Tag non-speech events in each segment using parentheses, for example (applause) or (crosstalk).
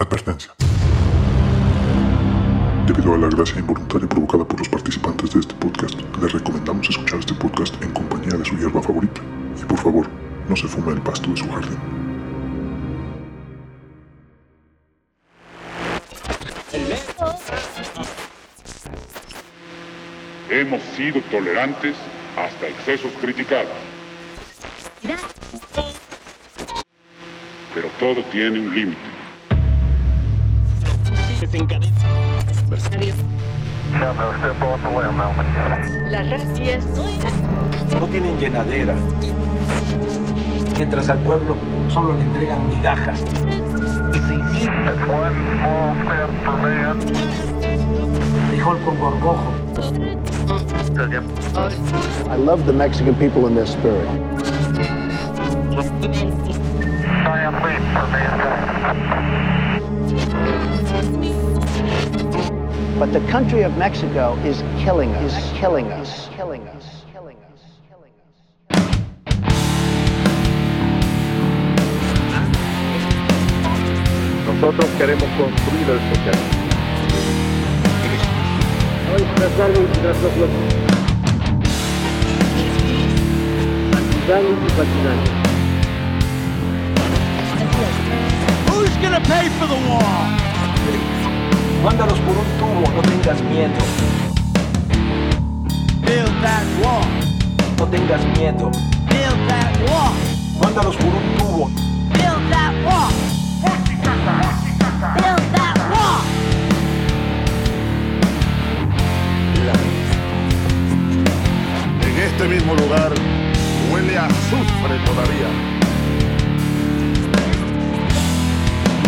Advertencia. Debido a la gracia involuntaria provocada por los participantes de este podcast, les recomendamos escuchar este podcast en compañía de su hierba favorita. Y por favor, no se fume el pasto de su jardín. Hemos sido tolerantes hasta excesos criticados. Pero todo tiene un límite. Las racias. no tienen llenadera. Mientras al pueblo solo le entregan migajas. Frijol con gorgojo. I love the Mexican people and their spirit. But the country of Mexico is killing us, is killing us, killing us, killing us, killing us. Nosotros queremos construir el socialismo. Mándalos por un tubo, no tengas miedo. No tengas miedo. Mándalos por un tubo. En este mismo lugar huele a azufre todavía.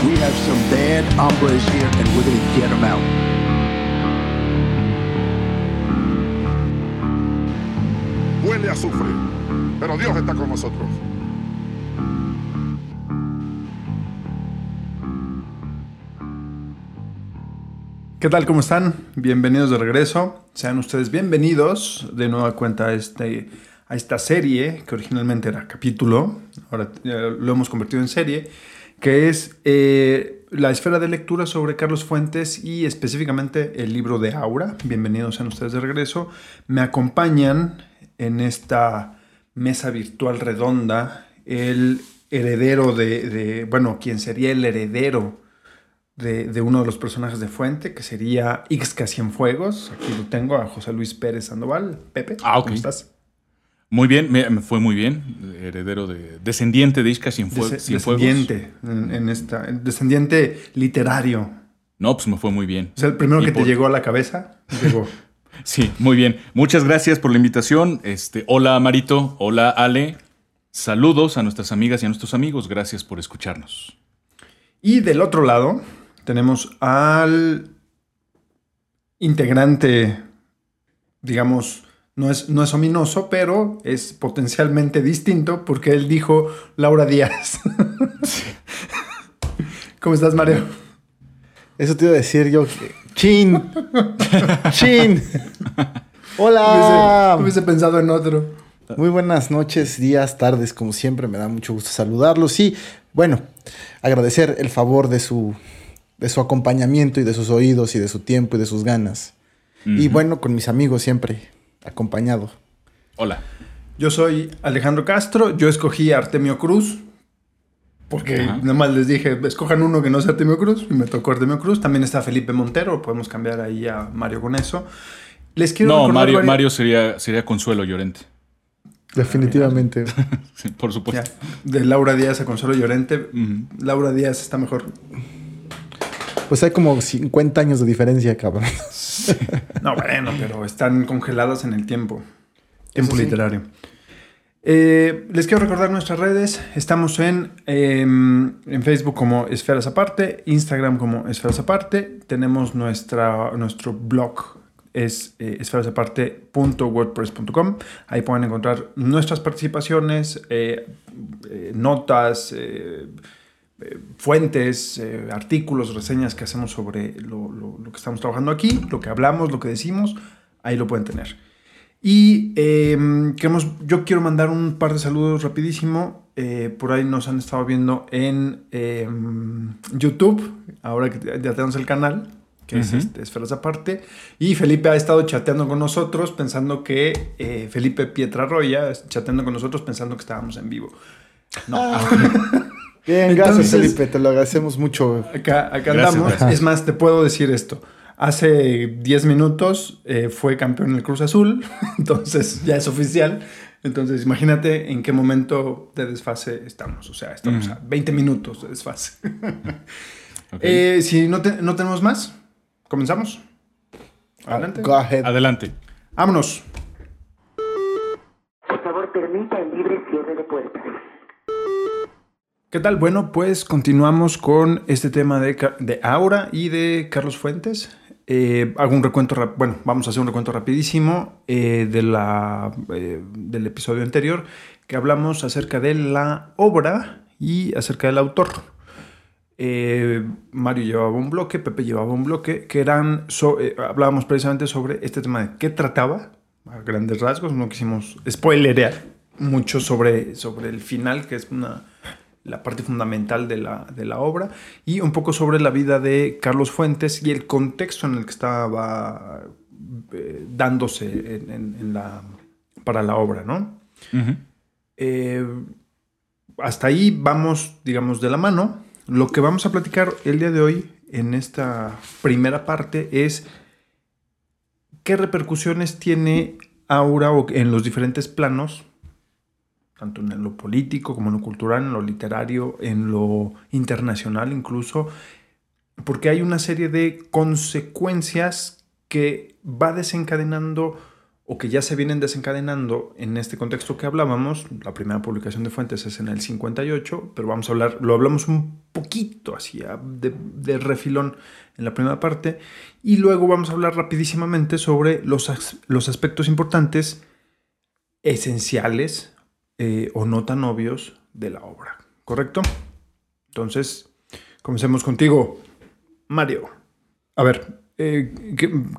We have some bad hombres here and we're gonna get them out. Huele a azufre. Pero Dios está con nosotros. ¿Qué tal? ¿Cómo están? Bienvenidos de regreso. Sean ustedes bienvenidos de nueva cuenta a, este, a esta serie que originalmente era capítulo, ahora ya lo hemos convertido en serie, que es eh, la esfera de lectura sobre Carlos Fuentes y específicamente el libro de Aura. Bienvenidos sean ustedes de regreso. Me acompañan en esta mesa virtual redonda el heredero de, de bueno, quien sería el heredero de, de, uno de los personajes de Fuente, que sería Ixca Cienfuegos. Aquí lo tengo a José Luis Pérez Sandoval. Pepe, Ah. ¿cómo estás? Muy bien, me, me fue muy bien. Heredero de. Descendiente de Isca Dese- Cienfuegos. descendiente, en, en esta, descendiente literario. No, pues me fue muy bien. O sea, el primero Y que te llegó a la cabeza, llegó. (laughs) Sí, muy bien. Muchas gracias por la invitación. Este, hola Marito, hola Ale. Saludos a nuestras amigas y a nuestros amigos. Gracias por escucharnos. Y del otro lado tenemos al integrante, digamos, no es, no es ominoso, pero es potencialmente distinto porque él dijo Laura Díaz. (laughs) ¿Cómo estás, Mario? Eso te iba a decir yo. ¡Chin! ¡Chin! ¡Hola! hubiese pensado en otro. Muy buenas noches, días, tardes, como siempre. Me da mucho gusto saludarlos. Y bueno, agradecer el favor de su, de su acompañamiento y de sus oídos y de su tiempo y de sus ganas. Y bueno, con mis amigos siempre acompañado. Hola. Yo soy Alejandro Castro, yo escogí a Artemio Cruz, porque Ajá. nada más les dije, escojan uno que no sea Artemio Cruz, y me tocó Artemio Cruz. También está Felipe Montero, podemos cambiar ahí a Mario con eso. Les quiero No, Mario, varias- Mario sería, sería Consuelo Llorente. Definitivamente. (laughs) Sí, por Ya, supuesto. de Laura Díaz a Consuelo Llorente. Laura Díaz está mejor. Pues hay como 50 años de diferencia, cabrón. No, bueno, pero están congeladas en el tiempo. Tiempo sí. literario. Eh, les quiero recordar nuestras redes. Estamos en, eh, en Facebook como Esferas Aparte, Instagram como Esferas Aparte. Tenemos nuestra, nuestro blog, es eh, esferasaparte.wordpress.com. Ahí pueden encontrar nuestras participaciones, eh, eh, notas, fuentes, eh, artículos, reseñas que hacemos sobre lo, lo- lo que estamos trabajando aquí, lo que hablamos, lo que decimos. Ahí lo pueden tener. Y eh, queremos, yo quiero mandar un par de saludos rapidísimo. Eh, por ahí nos han estado viendo en eh, YouTube. ahora que ya tenemos el canal, que es este, Esferas Aparte. Y Felipe ha estado chateando con nosotros pensando que eh, Felipe Pietrarroya, chateando con nosotros pensando que estábamos en vivo. No. (laughs) Bien, gracias Entonces- Felipe, te lo agradecemos mucho. Acá, acá Gracias, andamos. gracias. Es más, te puedo decir esto. Hace 10 minutos eh, fue campeón en el Cruz Azul, (laughs) entonces ya es oficial. Entonces imagínate en qué momento de desfase estamos. O sea, estamos a 20 minutos de desfase. (laughs) Eh, si no, te- no tenemos más, comenzamos. Adelante. Go ahead. Adelante. Vámonos. Por favor, permita el libre cierre de puertas. ¿Qué tal? Bueno, pues continuamos con este tema de, de Aura y de Carlos Fuentes. Eh, hago un recuento, bueno, vamos a hacer un recuento rapidísimo eh, de la, eh, del episodio anterior que hablamos acerca de la obra y acerca del autor. Mario llevaba un bloque, Pepe llevaba un bloque, que eran, hablábamos precisamente sobre este tema de qué trataba, a grandes rasgos, no quisimos spoilerear mucho sobre, sobre el final, que es una, la parte fundamental de la, de la obra, y un poco sobre la vida de Carlos Fuentes y el contexto en el que estaba eh, dándose en- en- en la, para la obra, ¿no? Eh, hasta ahí vamos, digamos, de la mano. Lo que vamos a platicar el día de hoy en esta primera parte es qué repercusiones tiene Aura en los diferentes planos, tanto en lo político como en lo cultural, en lo literario, en lo internacional incluso, porque hay una serie de consecuencias que va desencadenando o que ya se vienen desencadenando en este contexto que hablábamos. La primera publicación de Fuentes es en el 58, pero vamos a hablar, lo hablamos un poquito así, a- de, refilón en la primera parte, y luego vamos a hablar rapidísimamente sobre los, los aspectos importantes, esenciales eh, o no tan obvios de la obra, ¿correcto? Entonces, comencemos contigo, Mario. A ver, eh,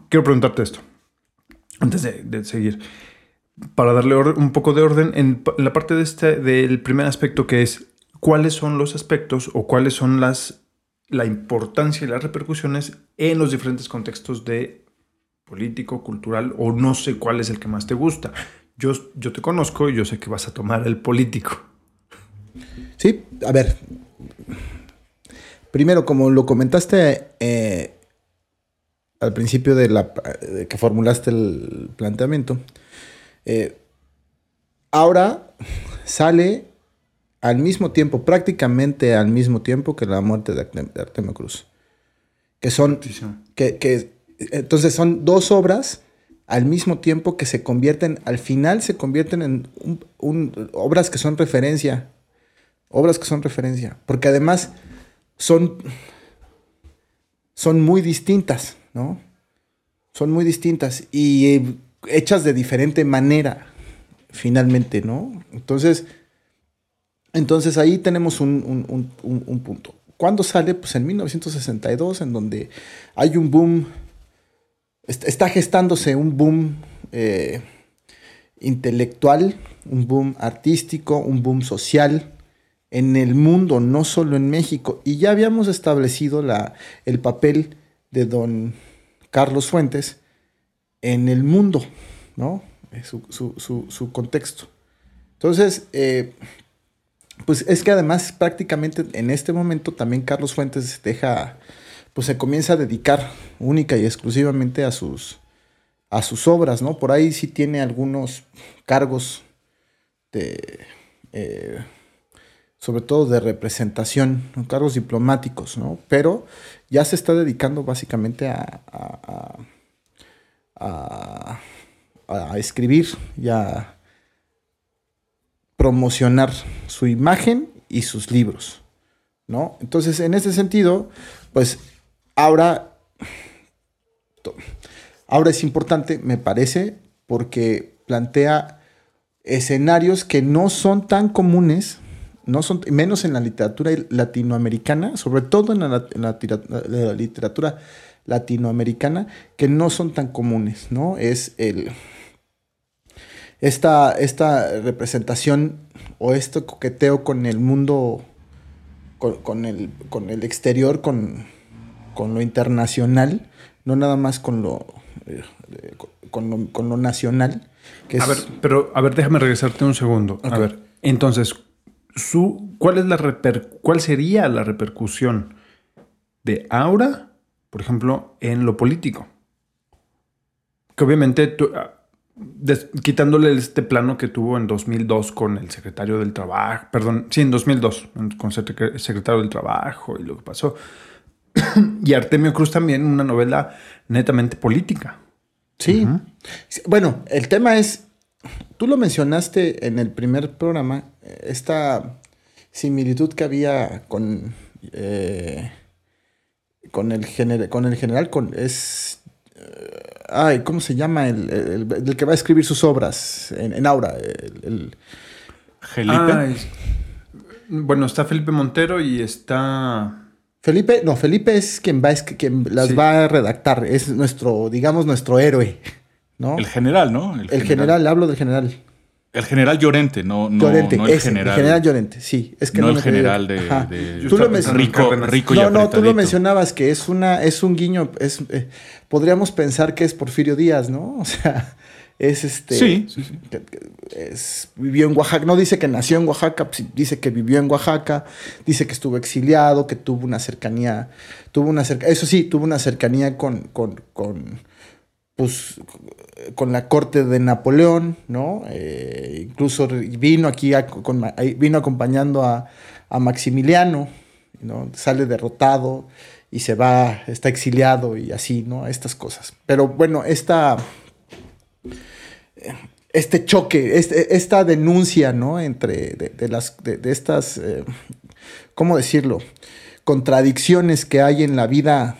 quiero preguntarte esto antes de, seguir, para darle un poco de orden en, en la parte de este, del primer aspecto que es cuáles son los aspectos o cuáles son las, la importancia y las repercusiones en los diferentes contextos de político, cultural o no sé cuál es el que más te gusta. Yo, yo te conozco y yo sé que vas a tomar el político. Sí, a ver. Primero, como lo comentaste eh, al principio de la de que formulaste el planteamiento, eh, ahora sale al mismo tiempo, prácticamente al mismo tiempo que la muerte de Artemio Cruz. Que son que, que- entonces son dos obras al mismo tiempo que se convierten, al final se convierten en obras que son referencia, obras que son referencia, porque además son, son muy distintas, ¿no? Son muy distintas y eh, hechas de diferente manera, finalmente, ¿no? Entonces, entonces ahí tenemos un, un- un- un- un punto. ¿Cuándo sale? Pues en 1962, en donde hay un boom, está gestándose un boom eh, intelectual, un boom artístico, un boom social en el mundo, no solo en México. Y ya habíamos establecido la, el papel de don Carlos Fuentes en el mundo, ¿no? Eh, Su, su- su- su contexto. Entonces, eh, pues es que además prácticamente en este momento también Carlos Fuentes deja, pues se comienza a dedicar única y exclusivamente a sus, a sus obras, ¿no? Por ahí sí tiene algunos cargos de, eh, sobre todo de representación, cargos diplomáticos, ¿no? Pero ya se está dedicando básicamente a, a, a- a- a escribir y a promocionar su imagen y sus libros, ¿no? Entonces, en ese sentido, pues ahora, ahora es importante, me parece, porque plantea escenarios que no son tan comunes, no son, menos en la literatura latinoamericana, sobre todo en la literatura latinoamericana, que no son tan comunes, ¿no? Es el, esta, esta representación o este coqueteo con el mundo, con, con el, con el exterior, con, con lo internacional, no nada más con lo, eh, eh, con lo, con lo nacional. Que A es- ver, pero a ver, déjame regresarte un segundo. A ver, entonces, su, ¿cuál, es la reper- ¿cuál sería la repercusión de Aura, por ejemplo, en lo político? Que obviamente, tú, ah, des- quitándole este plano que tuvo en 2002 con el secretario del Trabajo, perdón, sí, en 2002, con secre- secretario del Trabajo y lo que pasó. (coughs) y Artemio Cruz también, una novela netamente política. Sí. Bueno, el tema es, tú lo mencionaste en el primer programa, esta similitud que había con, eh, con, el, gener- con el general, con, es... eh, ay, ¿cómo se llama? El, el- el que va a escribir sus obras en, en Aura. el- el- Felipe. Ah, es- bueno, está Felipe Montero y está... Felipe, no, Felipe es quien, va, a esc- quien las Sí. va a redactar, es nuestro, digamos, nuestro héroe, ¿no? el general, ¿no? El general, hablo del general. El general Llorente, no, no, Llorente, no el ese, general. el general Llorente, sí. Es que no no, el general de, de- Tú lo rico, rico y No, no, tú lo mencionabas que es una, es un guiño, es, eh, podríamos pensar que es Porfirio Díaz, ¿no? (laughs) O sea, es este. Sí, sí, sí. es- vivió en Oaxaca, no dice que nació en Oaxaca, dice que vivió en Oaxaca, dice que estuvo exiliado, que tuvo una cercanía, tuvo una cerca, eso sí, tuvo una cercanía con, con, con, pues, con la corte de Napoleón, ¿no? Eh, incluso vino aquí, a- con- vino acompañando a, a Maximiliano, ¿no? Sale derrotado y se va, está exiliado y así, ¿no? Estas cosas. Pero bueno, esta este choque, este- esta denuncia, ¿no? Entre de, de las de, de estas, eh, ¿cómo decirlo? Contradicciones que hay en la vida,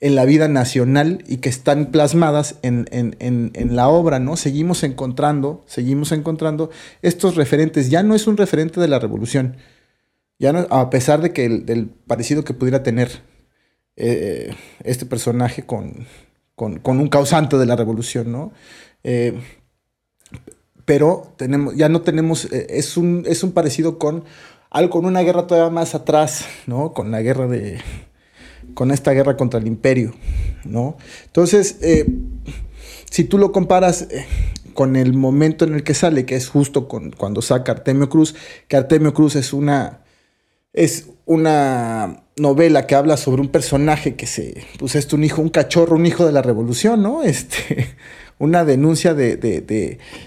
en la vida nacional y que están plasmadas en, en- en- en la obra, ¿no? Seguimos encontrando, seguimos encontrando estos referentes. Ya no es un referente de la revolución. Ya no, a pesar de que el, del parecido que pudiera tener eh, este personaje con, con, con un causante de la revolución, ¿no? Eh, pero tenemos, ya no tenemos, eh, es, un, es un parecido con algo, con una guerra todavía más atrás, ¿no? Con la guerra de, con esta guerra contra el imperio, ¿no? Entonces, eh, si tú lo comparas con el momento en el que sale, que es justo con, cuando saca Artemio Cruz, que Artemio Cruz es una, es una novela que habla sobre un personaje que se, pues es un hijo, un cachorro, un hijo de la revolución, ¿no? (laughs) Este, una denuncia de, de,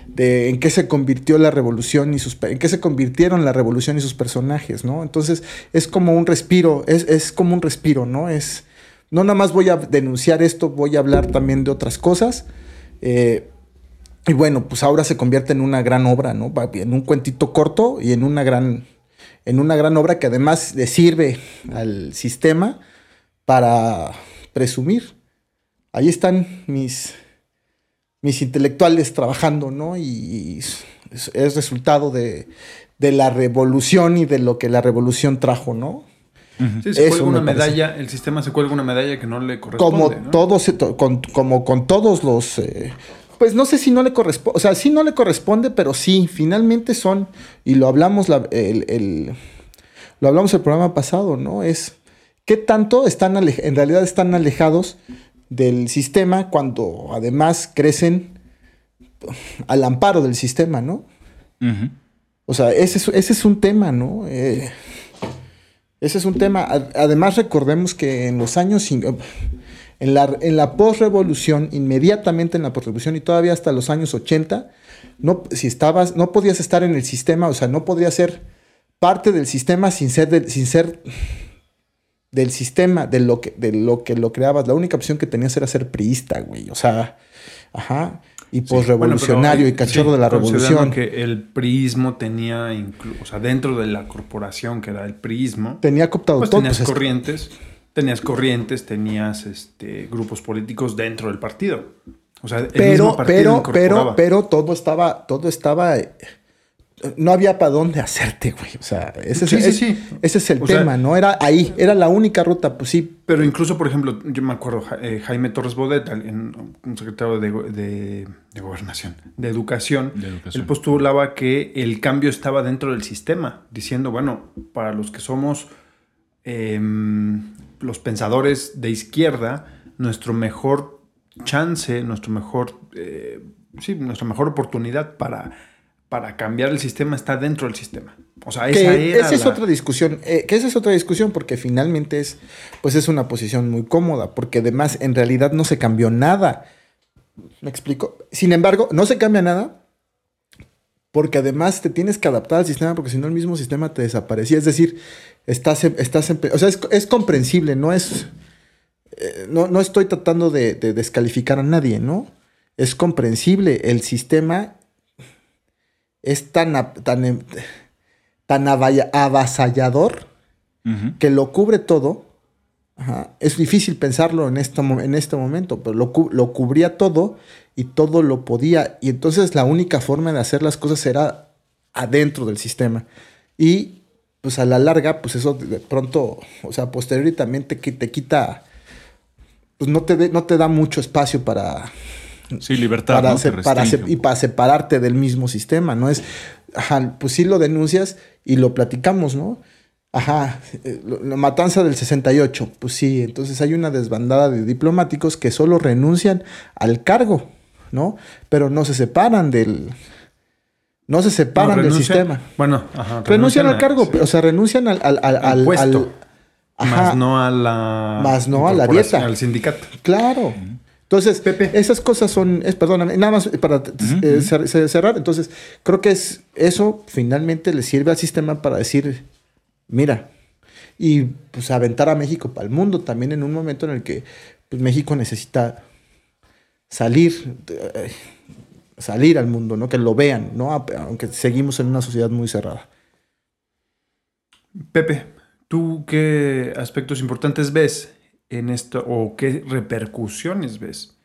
de, en qué se convirtió la revolución y sus, en qué se convirtieron la revolución y sus personajes, ¿no? Entonces es como un respiro, es, es como un respiro, ¿no? Es, no nada más voy a denunciar esto, voy a hablar también de otras cosas. eh, y bueno, pues ahora se convierte en una gran obra, ¿no? En un cuentito corto y en una gran, en una gran obra que además le sirve al sistema para presumir. Ahí están mis, mis intelectuales trabajando, ¿no? Y es, es resultado de, de la revolución y de lo que la revolución trajo, ¿no? Sí, se Eso cuelga me una parece. medalla, el sistema se cuelga una medalla que no le corresponde. como ¿no? todos, con, como con todos los, eh, pues no sé si no le corresponde, o sea, sí no le corresponde, pero sí, finalmente son, y lo hablamos la- el, el- lo hablamos el programa pasado, ¿no? Es qué tanto están, en realidad están alejados del sistema cuando además crecen al amparo del sistema, ¿no? O sea, ese es, ese es un tema, ¿no? Eh, ese es un tema. Además, recordemos que en los años. En la, en la postrevolución, inmediatamente en la postrevolución y todavía hasta los años 80, no, si estabas, no podías estar en el sistema, o sea, no podías ser parte del sistema sin ser, del- sin ser del sistema, de lo, que, de lo que lo creabas. La única opción que tenías era ser priista, güey. O sea, ajá. Y Sí, bueno, pero, y cachorro sí, de la revolución. que el prismo tenía, o sea, dentro de la corporación que era el prismo, Tenía cooptado pues todo. tenías pues, es- corrientes, tenías corrientes, tenías este, grupos políticos dentro del partido. O sea, el mismo pero, partido pero, pero, incorporaba. pero todo estaba, todo estaba. eh, No había para dónde hacerte, güey. O sea, ese, Sí, es, sí, es- sí. ese es el O sea- tema, ¿no? Era ahí, era la única ruta, pues sí. Pero incluso, por ejemplo, yo me acuerdo, eh, Jaime Torres Bodet, un secretario de, de- de gobernación, de educación, De educación. él postulaba que el cambio estaba dentro del sistema, diciendo, bueno, para los que somos, em, los pensadores de izquierda, nuestro mejor chance, nuestro mejor, eh, sí, nuestra mejor oportunidad para, para cambiar el sistema está dentro del sistema. O sea, esa que era esa es otra discusión, eh, que esa es otra discusión porque finalmente es, pues es una posición muy cómoda, porque además en realidad no se cambió nada. ¿Me explico? Sin embargo, no se cambia nada porque además te tienes que adaptar al sistema porque si no el mismo sistema te desaparecía. Es decir, estás, en- estás o sea, es, es comprensible, no es, eh, no, no estoy tratando de, de descalificar a nadie, ¿no? Es comprensible, el sistema es tan, tan, em- tan avasallador que lo cubre todo. Ajá. Es difícil pensarlo en este, en este momento, pero lo, lo cubría todo y todo lo podía. Y entonces la única forma de hacer las cosas era adentro del sistema. Y pues a la larga, pues eso de pronto, o sea, posteriori también te, te quita, pues no te, de- no te da mucho espacio para, Sí, libertad. para, ¿no? se- para se- y para separarte del mismo sistema, ¿no? Es, ajá, pues sí lo denuncias y lo platicamos, ¿no? Ajá, eh, la matanza del 68, pues sí, entonces hay una desbandada de diplomáticos que solo renuncian al cargo, ¿no? Pero no se separan del... No se separan No, del sistema. Bueno, ajá, Renuncian al cargo, sí. o sea, renuncian al... al, al, Al puesto. más no a la Más no a la dieta. al sindicato. Claro. Entonces, Pepe. esas cosas son, es, perdóname, nada más para eh, cer- cer- cerrar. Entonces, creo que es eso finalmente le sirve al sistema para decir, mira, y pues aventar a México para el mundo también en un momento en el que pues, México necesita salir, eh, salir al mundo, ¿no? Que lo vean, ¿no? Aunque seguimos en una sociedad muy cerrada. Pepe, ¿tú qué aspectos importantes ves en esto o qué repercusiones ves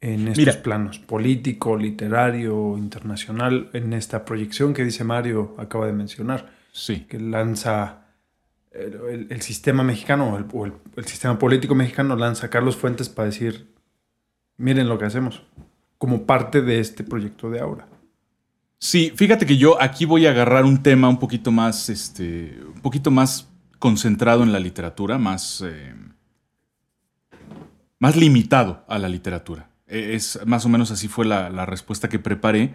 en estos Mira. planos? Político, literario, internacional, en esta proyección que dice Mario acaba de mencionar, Sí. que lanza el, el- el sistema mexicano o el, o el- el sistema político mexicano lanza a Carlos Fuentes para decir, miren lo que hacemos, como parte de este proyecto de Aura. Sí, fíjate que yo aquí voy a agarrar un tema un poquito más, este, un poquito más concentrado en la literatura, más, eh, más limitado a la literatura. Eh, Es más o menos así fue la, la respuesta que preparé.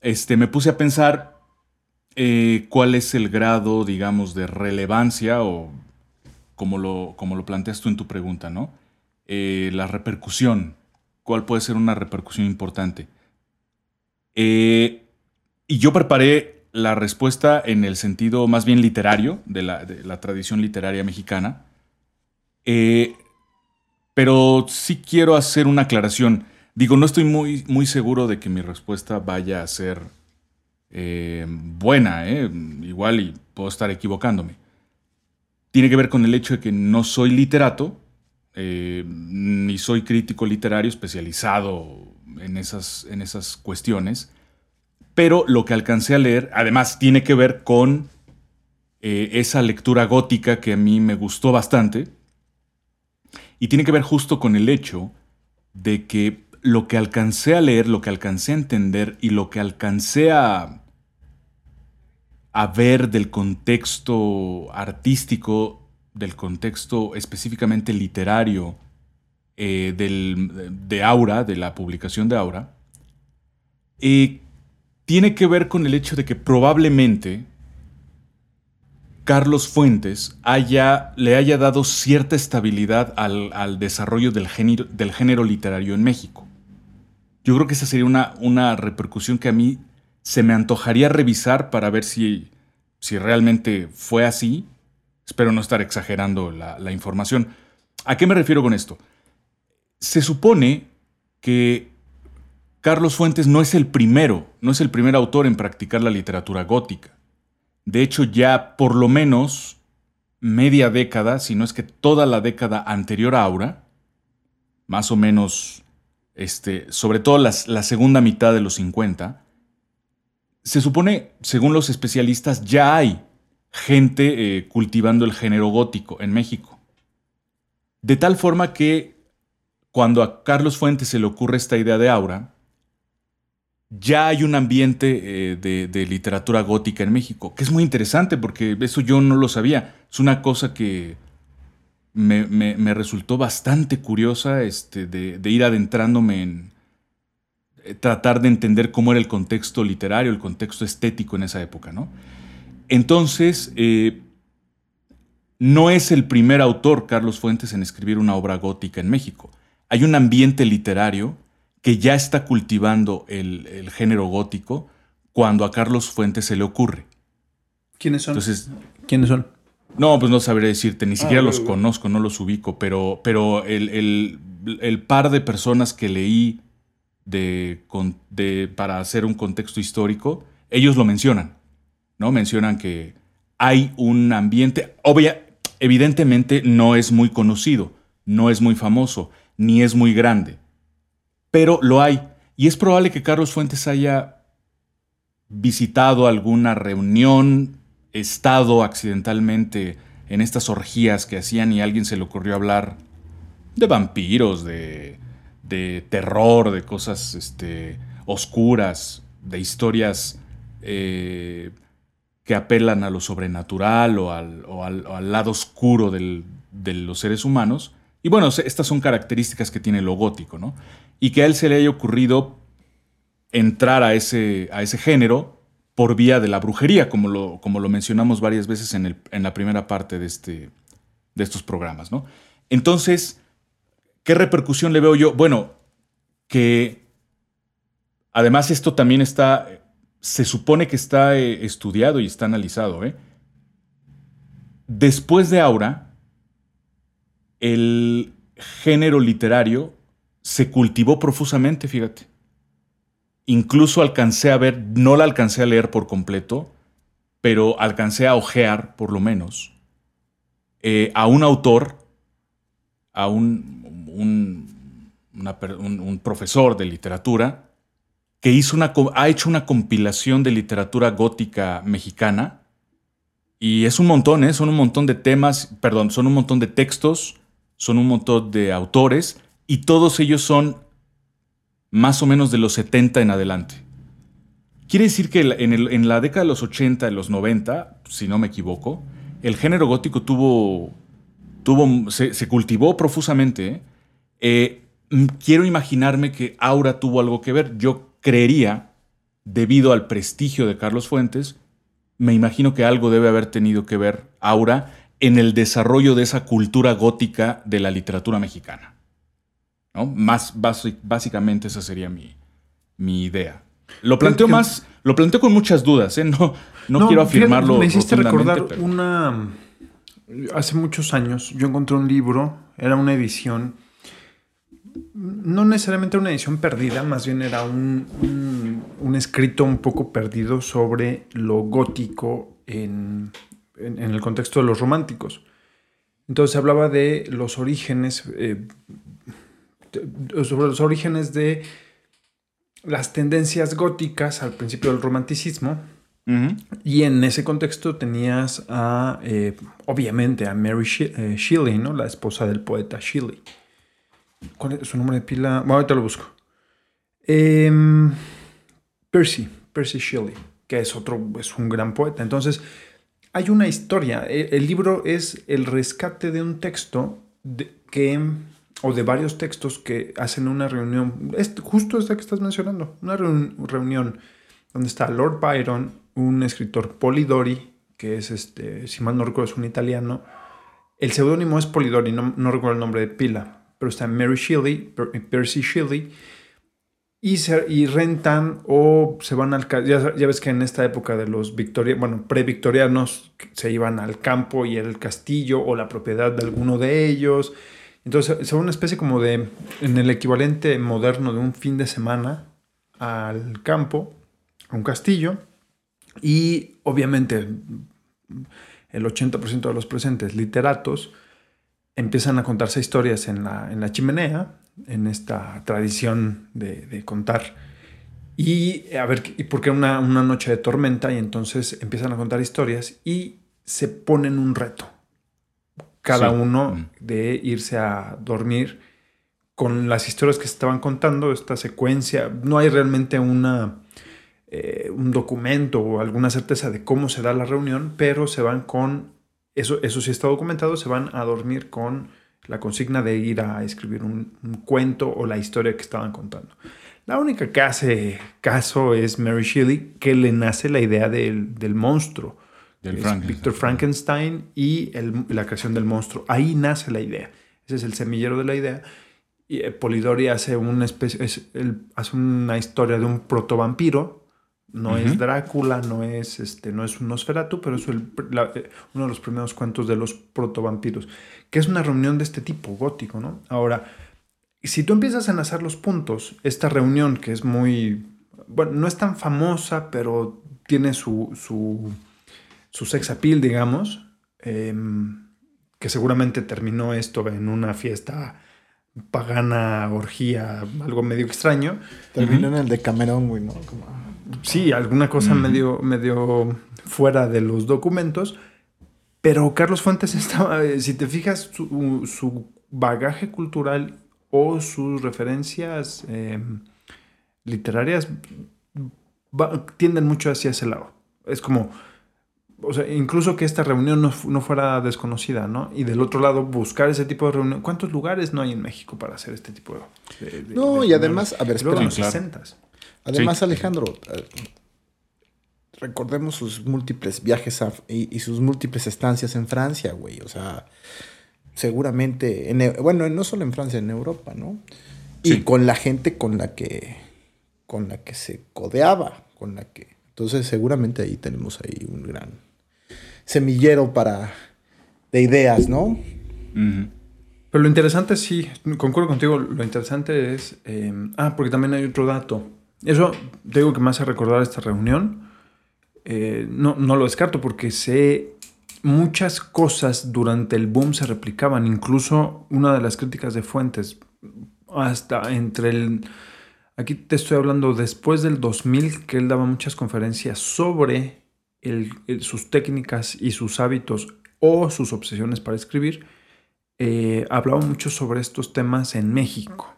Este, me puse a pensar eh, cuál es el grado, digamos, de relevancia o como lo, como lo planteas tú en tu pregunta, ¿no? Eh, la repercusión. ¿Cuál puede ser una repercusión importante? Eh, y yo preparé la respuesta en el sentido más bien literario de la, tradición literaria mexicana. Eh, pero sí quiero hacer una aclaración. Digo, no estoy muy, muy seguro de que mi respuesta vaya a ser eh, buena. Igual y puedo estar equivocándome. Tiene que ver con el hecho de que no soy literato, eh, ni soy crítico literario especializado en esas, en esas cuestiones pero lo que alcancé a leer, además, tiene que ver con eh, esa lectura gótica que a mí me gustó bastante, y tiene que ver justo con el hecho de que lo que alcancé a leer, lo que alcancé a entender y lo que alcancé a ver del contexto artístico, del contexto específicamente literario eh, del- de Aura, de la publicación de Aura, eh, tiene que ver con el hecho de que probablemente Carlos Fuentes haya, le haya dado cierta estabilidad al, al desarrollo del género, del género literario en México. Yo creo que esa sería una, una repercusión que a mí se me antojaría revisar para ver si, si realmente fue así. Espero no estar exagerando la, información. ¿A qué me refiero con esto? Se supone que Carlos Fuentes no es el primero, no es el primer autor en practicar la literatura gótica. De hecho, ya por lo menos media década, si no es que toda la década anterior a Aura, más o menos, este, sobre todo la segunda mitad de los 50, se supone, según los especialistas, ya hay gente eh, cultivando el género gótico en México. De tal forma que cuando a Carlos Fuentes se le ocurre esta idea de Aura, ya hay un ambiente eh, de, literatura gótica en México, que es muy interesante porque eso yo no lo sabía. Es una cosa que, me, me- resultó bastante curiosa este, de, de ir adentrándome en eh, tratar de entender cómo era el contexto literario, el contexto estético en esa época, ¿no? Entonces, eh, no es el primer autor, Carlos Fuentes, en escribir una obra gótica en México. Hay un ambiente literario que ya está cultivando el, el género gótico cuando a Carlos Fuentes se le ocurre. ¿Quiénes son? Entonces, ¿Quiénes son? no, pues no sabré decirte, ni siquiera Ah, los ok, ok. conozco, no los ubico, pero, pero el, el- el par de personas que leí de, con- de- para hacer un contexto histórico, ellos lo mencionan, ¿no? Mencionan que hay un ambiente, obvia, evidentemente no es muy conocido, no es muy famoso, ni es muy grande, pero lo hay. Y es probable que Carlos Fuentes haya visitado alguna reunión, estado accidentalmente en estas orgías que hacían y a alguien se le ocurrió hablar de vampiros, de, de terror, de cosas este, oscuras, de historias eh, que apelan a lo sobrenatural o al, o al- o al lado oscuro del- de los seres humanos. Y bueno, estas son características que tiene lo gótico, ¿no? Y que a él se le haya ocurrido entrar a ese, a ese género por vía de la brujería, como lo, como lo mencionamos varias veces en, el- en la primera parte de, este, de estos programas, ¿no? Entonces, ¿qué repercusión le veo yo? Bueno, que además esto también está, se supone que está eh, estudiado y está analizado, ¿eh? Después de Aura, el género literario se cultivó profusamente, fíjate. Incluso alcancé a ver, no la alcancé a leer por completo, pero alcancé a ojear, por lo menos, eh, a un autor, a un, un- profesor de literatura, que hizo una, ha hecho una compilación de literatura gótica mexicana. Y es un montón, ¿eh? son un montón de temas, perdón, son un montón de textos, son un montón de autores, y todos ellos son más o menos de los 70 en adelante. Quiere decir que en, el- en la década de los 80 y los 90, si no me equivoco, el género gótico tuvo, tuvo se, cultivó profusamente. ¿eh? Eh, quiero imaginarme que Aura tuvo algo que ver. Yo creería, debido al prestigio de Carlos Fuentes, me imagino que algo debe haber tenido que ver Aura en el desarrollo de esa cultura gótica de la literatura mexicana. ¿no? Más básicamente esa sería mi, mi idea. Lo planteo que- más, lo planteo con muchas dudas, ¿eh? no, no, quiero afirmarlo. Me hiciste recordar pero- una. Hace muchos años yo encontré un libro, era una edición. No necesariamente una edición perdida, más bien era un, un- un escrito un poco perdido sobre lo gótico en, en- en el contexto de los románticos. Entonces hablaba de los orígenes, eh, de- sobre los orígenes de las tendencias góticas al principio del romanticismo. Y en ese contexto tenías a, eh, obviamente, a Mary eh, Shelley, ¿no? La esposa del poeta Shelley. ¿Cuál es su nombre de pila? Bueno, ahorita lo busco. Em, Percy, Percy Shelley, que es otro, es un gran poeta. Entonces, hay una historia. El, libro es el rescate de un texto de- que, o de varios textos que hacen una reunión, es justo esta que estás mencionando, una reun- reunión donde está Lord Byron, un escritor Polidori, que es, este, si mal no recuerdo, es un italiano. El seudónimo es Polidori, no, no recuerdo el nombre de pila, pero está Mary Shelley, Per- Percy Shelley, y, se, y rentan o se van al... Ya, ya ves que en esta época de los victoria, bueno, pre-victorianos se iban al campo y el castillo o la propiedad de alguno de ellos. Entonces va una especie como de, en el equivalente moderno de un fin de semana al campo, a un castillo, y obviamente el 80% de los presentes literatos empiezan a contarse historias en la, en la chimenea, en esta tradición de, de contar. Y a ver, y porque una, una noche de tormenta, y entonces empiezan a contar historias y se ponen un reto. Cada Sí. uno Mm. de irse a dormir con las historias que se estaban contando, esta secuencia. No hay realmente una, eh, un documento o alguna certeza de cómo se da la reunión, pero se van con eso, eso sí está documentado, se van a dormir con la consigna de ir a escribir un, un cuento o la historia que estaban contando. La única que hace caso es Mary Shelley, que le nace la idea del, del monstruo. Del Frankenstein. Víctor Frankenstein y el- la creación del monstruo. Ahí nace la idea. Ese es el semillero de la idea. Y eh, Polidori hace una especie, es- él hace una historia de un protovampiro. No es. Drácula, no es este, no es un Nosferatu, pero es el- la- eh, uno de los primeros cuentos de los protovampiros, que es una reunión de este tipo, gótico, ¿no? Ahora, si tú empiezas a enlazar los puntos, esta reunión que es muy, bueno, no es tan famosa, pero tiene su, su, su sex appeal, digamos, em, que seguramente terminó esto en una fiesta pagana, orgía, algo medio extraño. Terminó en el de Camerón, güey, ¿no? Como- sí, alguna cosa medio, fuera de los documentos. Pero Carlos Fuentes (laughs) estaba, eh, si te fijas, su, su bagaje cultural o sus referencias em, literarias tienden mucho hacia ese lado. Es como, o sea, incluso que esta reunión no, no, fuera desconocida, ¿no? Y del otro lado, buscar ese tipo de reunión. ¿Cuántos lugares no hay en México para hacer este tipo de... no, y además, a ver, espera, los Además, Sí. Alejandro, eh, recordemos sus múltiples viajes a- y, y sus múltiples estancias en Francia, güey. O sea, seguramente, en, Eu- bueno, no solo en Francia, en Europa, ¿no? Y Sí. con la gente con la que, con la que se codeaba, con la que, entonces seguramente ahí tenemos ahí un gran semillero para de ideas, ¿no? Pero lo interesante, sí, concuerdo contigo, lo interesante es... eh, ah, porque también hay otro dato. Eso, te digo que me hace recordar esta reunión. Eh, no, no lo descarto porque sé muchas cosas durante el boom se replicaban. Incluso una de las críticas de Fuentes, hasta entre el... Aquí te estoy hablando después del 2000, que él daba muchas conferencias sobre el- sus técnicas y sus hábitos o sus obsesiones para escribir eh, hablaba mucho sobre estos temas en México.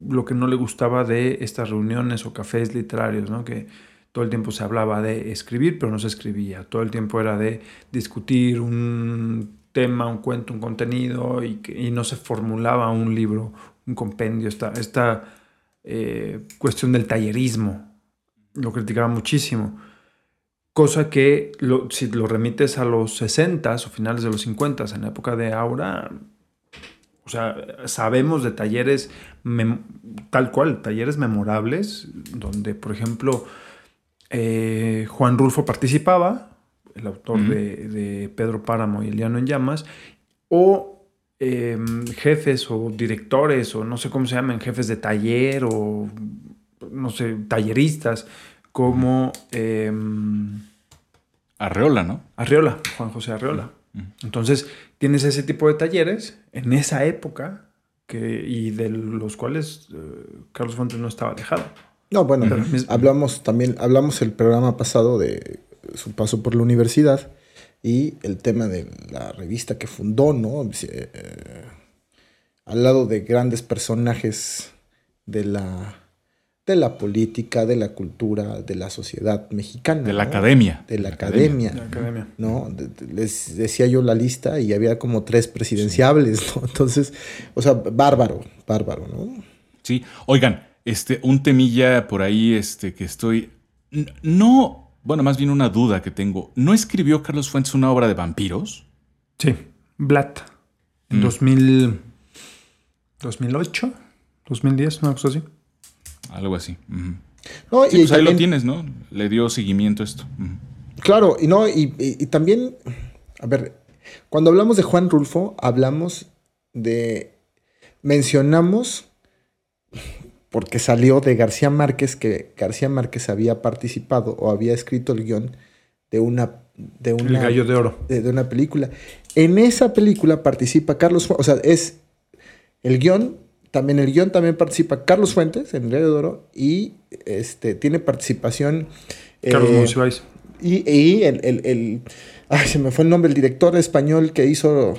Lo que no le gustaba de estas reuniones o cafés literarios, ¿no? Que todo el tiempo se hablaba de escribir, pero no se escribía. Todo el tiempo era de discutir un tema, un cuento, un contenido y, que- y no se formulaba un libro, un compendio. Esta, esta eh, cuestión del tallerismo lo criticaba muchísimo. Cosa que si lo remites a los 60 o finales de los 50 en la época de Aura, o sea, sabemos de talleres tal cual, talleres memorables, donde, por ejemplo, eh, Juan Rulfo participaba, el autor de, de Pedro Páramo y El Llano en Llamas, o eh, jefes o directores, o no sé cómo se llaman, jefes de taller, o no sé, talleristas, como eh, Arreola, ¿no? Arreola, Juan José Arreola. Entonces, tienes ese tipo de talleres en esa época que, y de los cuales eh, Carlos Fuentes no estaba alejado. No, bueno, Pero hablamos también, hablamos el programa pasado de su paso por la universidad y el tema de la revista que fundó, ¿no? Eh, al lado de grandes personajes de la, de la política, de la cultura, de la sociedad mexicana. De la ¿no? academia. De la academia. La academia. ¿no? De- de- Les decía yo la lista y había como tres presidenciables, ¿no? (laughs) Entonces, o sea, bárbaro, bárbaro, ¿no? Sí. Oigan, este, un temilla por ahí, este, que estoy. No, bueno, más bien una duda que tengo. ¿No escribió Carlos Fuentes una obra de vampiros? Sí, Blatt. En Mm. 2000, 2008, 2010, una cosa así. Algo así. No, Sí, y pues ahí lo tienes, ¿no? Le dio seguimiento a esto. Claro, y no, y, y- y también, a ver, cuando hablamos de Juan Rulfo, hablamos de, mencionamos, porque salió de García Márquez, que García Márquez había participado o había escrito el guion de una, de El una, gallo de oro. de, de una película. En esa película participa Carlos Fuentes, o sea, es el guion, también el guion también participa Carlos Fuentes en El Gallo de Oro y este, tiene participación... Carlos eh, Monsiváis. y, y el, el- el- Ay, se me fue el nombre, el director español que hizo.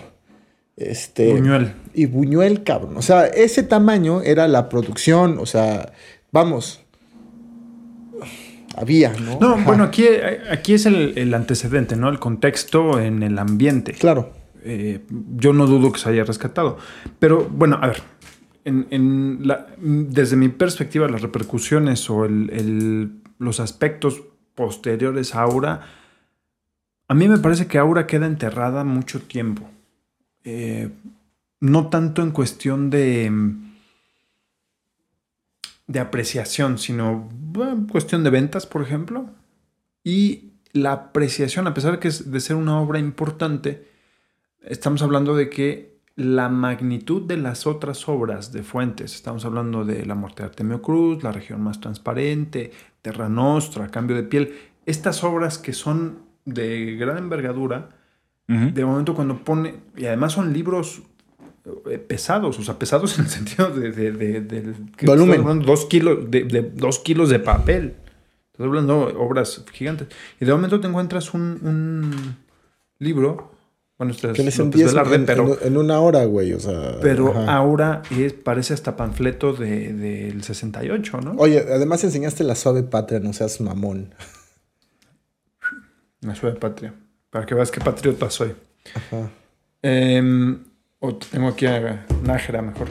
Este. Buñuel. Y Buñuel, cabrón. O sea, ese tamaño era la producción. O sea, vamos. había, ¿no? No, Ajá. bueno, aquí, aquí es el, el antecedente, ¿no? El contexto en el ambiente. Claro. Eh, yo no dudo que se haya rescatado. Pero bueno, a ver, en- en la- desde mi perspectiva, las repercusiones o el- el- los aspectos posteriores a Aura, a mí me parece que Aura queda enterrada mucho tiempo. Eh, no tanto en cuestión de, de apreciación, sino bueno, cuestión de ventas, por ejemplo. Y la apreciación, a pesar de que es de ser una obra importante, estamos hablando de que la magnitud de las otras obras de Fuentes, estamos hablando de La muerte de Artemio Cruz, La región más transparente, Terra Nostra, Cambio de piel, estas obras que son de gran envergadura, de momento cuando pone, y además son libros eh, pesados, o sea, pesados (laughs) en el sentido de, de, de- Volumen. dos kilos de, de dos kilos de papel. Estoy hablando de obras gigantes. Y de momento te encuentras un, un libro. Bueno, es Que les López envíes Velarde, en, pero, en- en una hora, güey. O sea. pero ajá. ahora es, parece hasta panfleto de- del 68, ¿no? Oye, además enseñaste la suave patria, no seas mamón. La suave patria. Para que veas qué patriota soy. Ajá. Eh, o tengo aquí a Nájera mejor.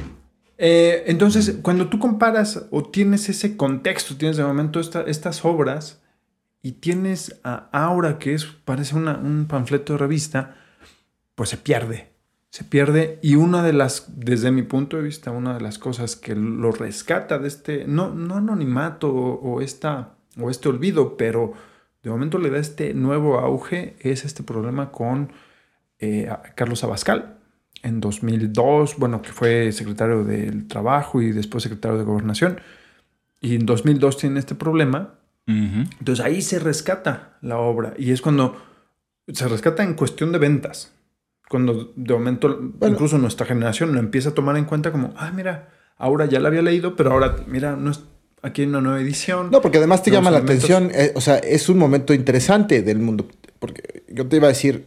Eh, entonces, cuando tú comparas o tienes ese contexto, tienes de momento esta- estas obras y tienes a Aura, que es, parece una- un panfleto de revista, pues se pierde. Se pierde. Y una de las, desde mi punto de vista, una de las cosas que lo rescata de este, no, no anonimato o, o esta, o este olvido, pero de momento le da este nuevo auge, es este problema con eh, Carlos Abascal en 2002, bueno, que fue secretario del Trabajo y después secretario de Gobernación. Y en 2002 tiene este problema. Ujú. Entonces ahí se rescata la obra y es cuando se rescata en cuestión de ventas. Cuando de momento incluso nuestra generación lo empieza a tomar en cuenta como, ah, mira, ahora ya la había leído, pero ahora, mira, no es, aquí hay una nueva edición. No, porque además te llama la elementos. atención, eh, o sea, es un momento interesante del mundo. Porque yo te iba a decir,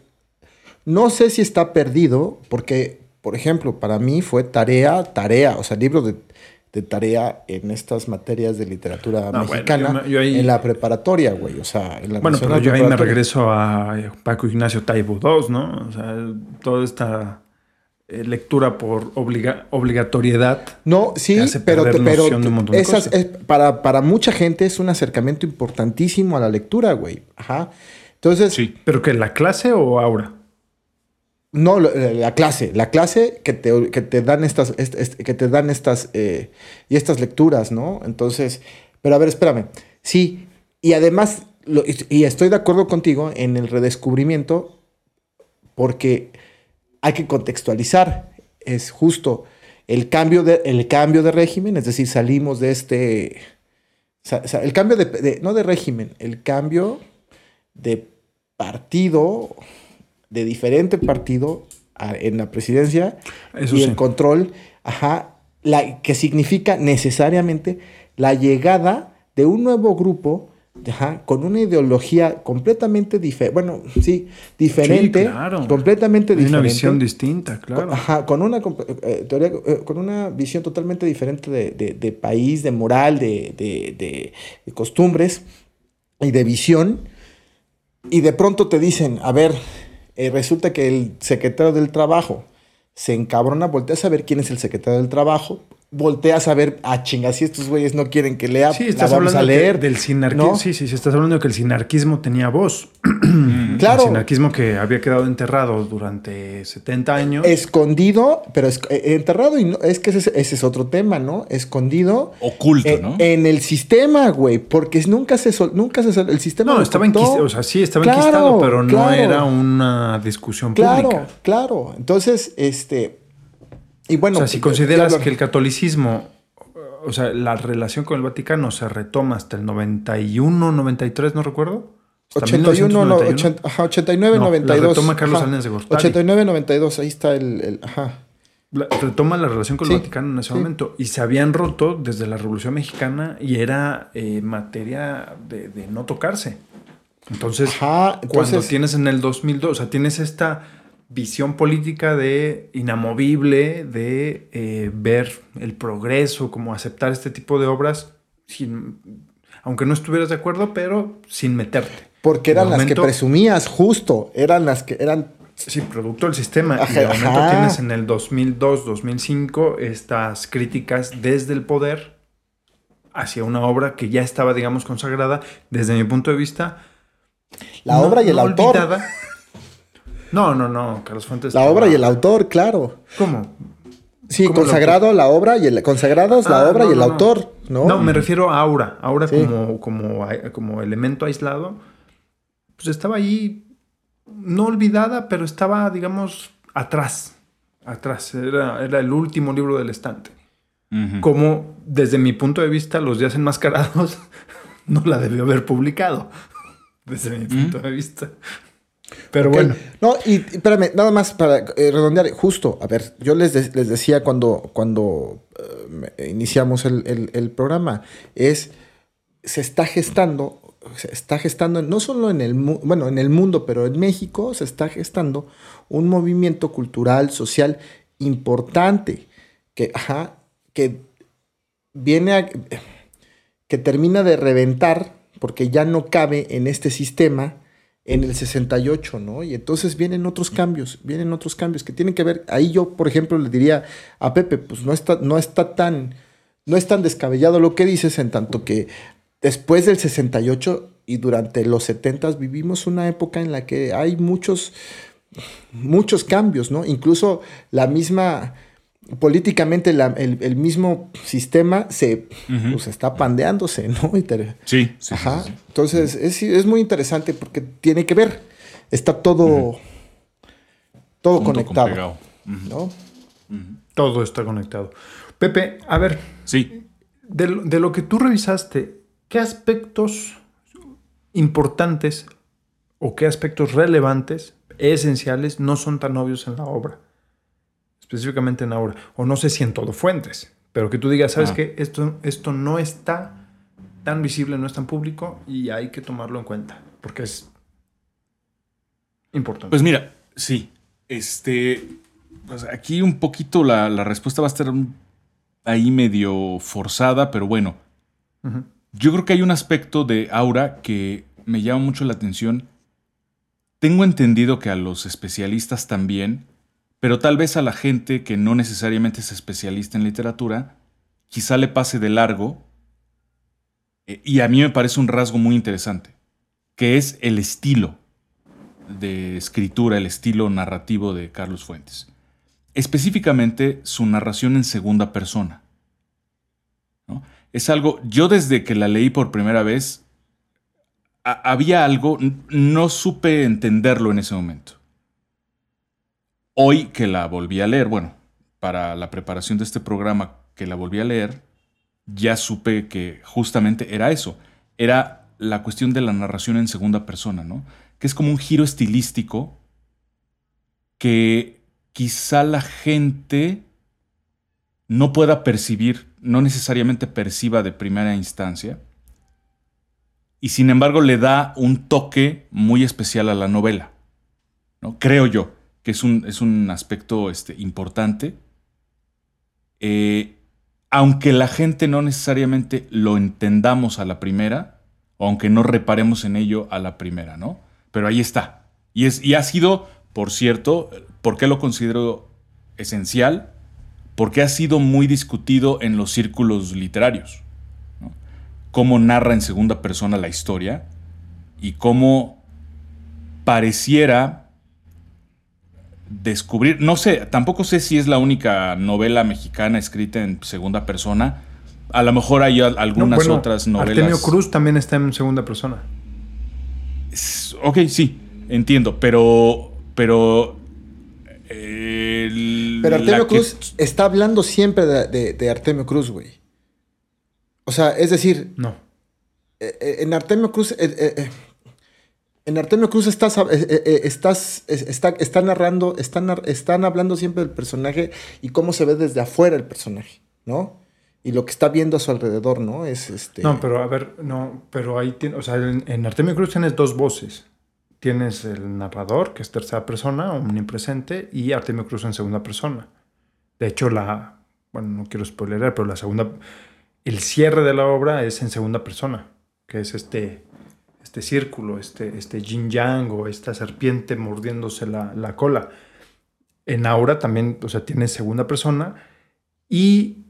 no sé si está perdido, porque, por ejemplo, para mí fue tarea, tarea, o sea, libro de, de tarea en estas materias de literatura bueno, mexicana yo me- yo ahí- en la preparatoria, güey, o sea, en la Bueno, pero yo ahí me regreso a eh, Paco Ignacio Taibo II, ¿no? O sea, toda esta eh, lectura por obliga- obligatoriedad. No, sí, pero, de esas, es- para, para mucha gente es un acercamiento importantísimo a la lectura, güey. Ajá. Entonces, Sí. ¿Pero que la clase o ahora? No, eh, la clase, la clase que te, que te dan estas, est- est- que te dan estas, eh, y estas lecturas, ¿no? Entonces, pero a ver, espérame. Sí, y además, y- estoy de acuerdo contigo en el redescubrimiento, porque hay que contextualizar. Es justo el cambio de, el cambio de régimen, es decir, salimos de este, el cambio de- no de régimen, el cambio de partido, de diferente partido a- en la presidencia Eso y sí. el control, ajá, la, que significa necesariamente la llegada de un nuevo grupo ajá, con una ideología completamente diferente, bueno, sí, diferente, Sí, claro. completamente Hay diferente. una visión distinta, claro. Ajá, con una, comp- eh, teoría, eh, con una visión totalmente diferente de, de- de país, de moral, de- de costumbres y de visión. Y de pronto te dicen, a ver, eh, resulta que el secretario del trabajo se encabrona, voltea a saber quién es el secretario del trabajo, voltea a saber, a chingas, si estos güeyes no quieren que lea, Sí, la estás vamos hablando a que- leer. del sinarquismo. ¿no? Sí, sí, sí, estás hablando de que el sinarquismo tenía voz. (clears throat) Claro. El sinarquismo que había quedado enterrado durante 70 años. Escondido, pero es- eh, enterrado, y no, es que ese, ese es otro tema, ¿no? Escondido. Oculto, ¿no? En el sistema, güey, porque nunca se sol- nunca se sol- el sistema no, estaba enquistado, o sea, sí, estaba Claro, enquistado, pero no claro. era una discusión Claro, pública. claro. Entonces, este y bueno, o sea, si consideras que el catolicismo, o sea, la relación con el Vaticano se retoma hasta el 91, 93, no recuerdo. Hasta 81, no, 1991. 80, ajá, 89, No, la 92. retoma Carlos ajá. Salinas de Gortari. 89, 92, ahí está el, el- ajá. La- retoma la relación con Sí, el Vaticano en ese sí. momento. Y se habían roto desde la Revolución Mexicana y era eh, materia de, de no tocarse. Entonces, Ajá, cuando entonces- tienes en el 2002, o sea, tienes esta visión política de inamovible, de eh, ver el progreso, como aceptar este tipo de obras. sin- aunque no estuvieras de acuerdo, pero sin meterte. Porque eran las que presumías, justo. Eran las que eran. Sí, producto del sistema. y Ajá, de momento ajá. tienes en el 2002, 2005 estas críticas desde el poder hacia una obra que ya estaba, digamos, consagrada, desde mi punto de vista. La no- obra y el no autor. olvidada. No, no, no, Carlos Fuentes. La obra y el autor, claro. ¿Cómo? Sí, ¿Cómo el consagrado la obra y el consagrados la Ah, obra no, y el no, autor, ¿no? No, me refiero a aura. Aura Sí. como, como, como elemento aislado. Pues estaba ahí, no olvidada, pero estaba, digamos, atrás. Atrás. Era, era el último libro del estante. Como, desde mi punto de vista, Los Días Enmascarados (laughs) no la debió haber publicado. (laughs) Desde mi punto de vista. Pero bueno. No, y espérame, nada más para eh, redondear, justo, a ver, yo les, de- les decía cuando, cuando eh, iniciamos el, el- el programa, es, se está gestando, se está gestando, no solo en el, mu- bueno, en el mundo, pero en México se está gestando un movimiento cultural, social importante, que, ajá, que viene a, que termina de reventar, porque ya no cabe en este sistema, en el 68, ¿no? Y entonces vienen otros cambios, vienen otros cambios que tienen que ver, ahí yo, por ejemplo, le diría a Pepe, pues no está, no está tan, no es tan descabellado lo que dices, en tanto que después del 68 y durante los 70 vivimos una época en la que hay muchos, muchos cambios, ¿no? Incluso la misma, políticamente la- el, el mismo sistema se pues, está pandeándose, ¿no? Sí, sí, Ajá. sí, sí. Entonces es, es muy interesante porque tiene que ver. Está todo, todo Junto con conectado. Todo está conectado. Pepe, a ver, Sí. de, lo- de lo que tú revisaste, ¿qué aspectos importantes o qué aspectos relevantes, esenciales, no son tan obvios en la obra? Específicamente en la obra. O no sé si en todo fuentes, pero que tú digas, ¿sabes Ah. qué? Esto, esto no está tan visible, no es tan público y hay que tomarlo en cuenta, porque es importante. Pues mira, sí. Este. pues aquí un poquito la, la respuesta va a estar ahí medio forzada, pero bueno. Yo creo que hay un aspecto de Aura que me llama mucho la atención. Tengo entendido que a los especialistas también, pero tal vez a la gente que no necesariamente es especialista en literatura, quizá le pase de largo. eh, Y a mí me parece un rasgo muy interesante, que es el estilo de escritura, el estilo narrativo de Carlos Fuentes. Específicamente su narración en segunda persona. Es algo, yo desde que la leí por primera vez, había algo, no supe entenderlo en ese momento. Hoy que la volví a leer, bueno, para la preparación de este programa que la volví a leer, ya supe que justamente era eso, era la cuestión de la narración en segunda persona, ¿no? Que es como un giro estilístico que quizá la gente no pueda percibir, no necesariamente perciba de primera instancia, y sin embargo le da un toque muy especial a la novela. ¿no? Creo yo que es un, es un aspecto este, importante, eh, aunque la gente no necesariamente lo entendamos a la primera, o aunque no reparemos en ello a la primera, ¿no? Pero ahí está. Y, es, y ha sido, por cierto, ¿por qué lo considero esencial? Porque ha sido muy discutido en los círculos literarios. Cómo narra en segunda persona la historia y cómo pareciera descubrir, no sé, tampoco sé si es la única novela mexicana escrita en segunda persona. A lo mejor hay No, algunas bueno, otras novelas. Artemio Cruz también está en segunda persona. Ok, sí, entiendo, pero. Pero. eh, Pero Artemio que- Cruz está hablando siempre de, de- de Artemio Cruz, güey. O sea, es decir, No. eh, eh, en Artemio Cruz. eh, eh, eh, en Artemio Cruz estás, eh, eh, eh, estás, es- está, narrando, están, están hablando siempre del personaje y cómo se ve desde afuera el personaje, ¿no? Y lo que está viendo a su alrededor, ¿no? Es este. No, pero a ver, no, pero ahí tiene, o sea, en, en Artemio Cruz tienes dos voces. Tienes el narrador, que es tercera persona, omnipresente, y Artemio Cruz en segunda persona. De hecho, la, bueno, no quiero spoilerar, pero la segunda, el cierre de la obra es en segunda persona. que es este, este círculo, este, este yin yang o esta serpiente mordiéndose la, la cola. En Aura también, o sea, tiene segunda persona y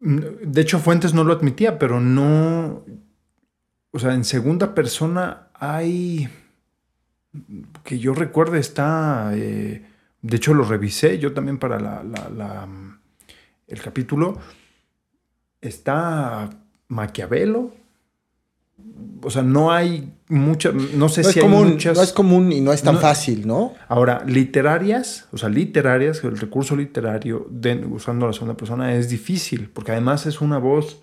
mm, de hecho Fuentes no lo admitía, pero no, o sea, en segunda persona hay, que yo recuerde, está, eh, de hecho lo revisé yo también para la- la, mm, el capítulo, está Maquiavelo. O sea, no hay muchas, no sé No es, si hay común, muchas... no es común y no es tan No- fácil, ¿no? Ahora, literarias, o sea, literarias, el recurso literario de- usando la segunda persona es difícil, porque además es una voz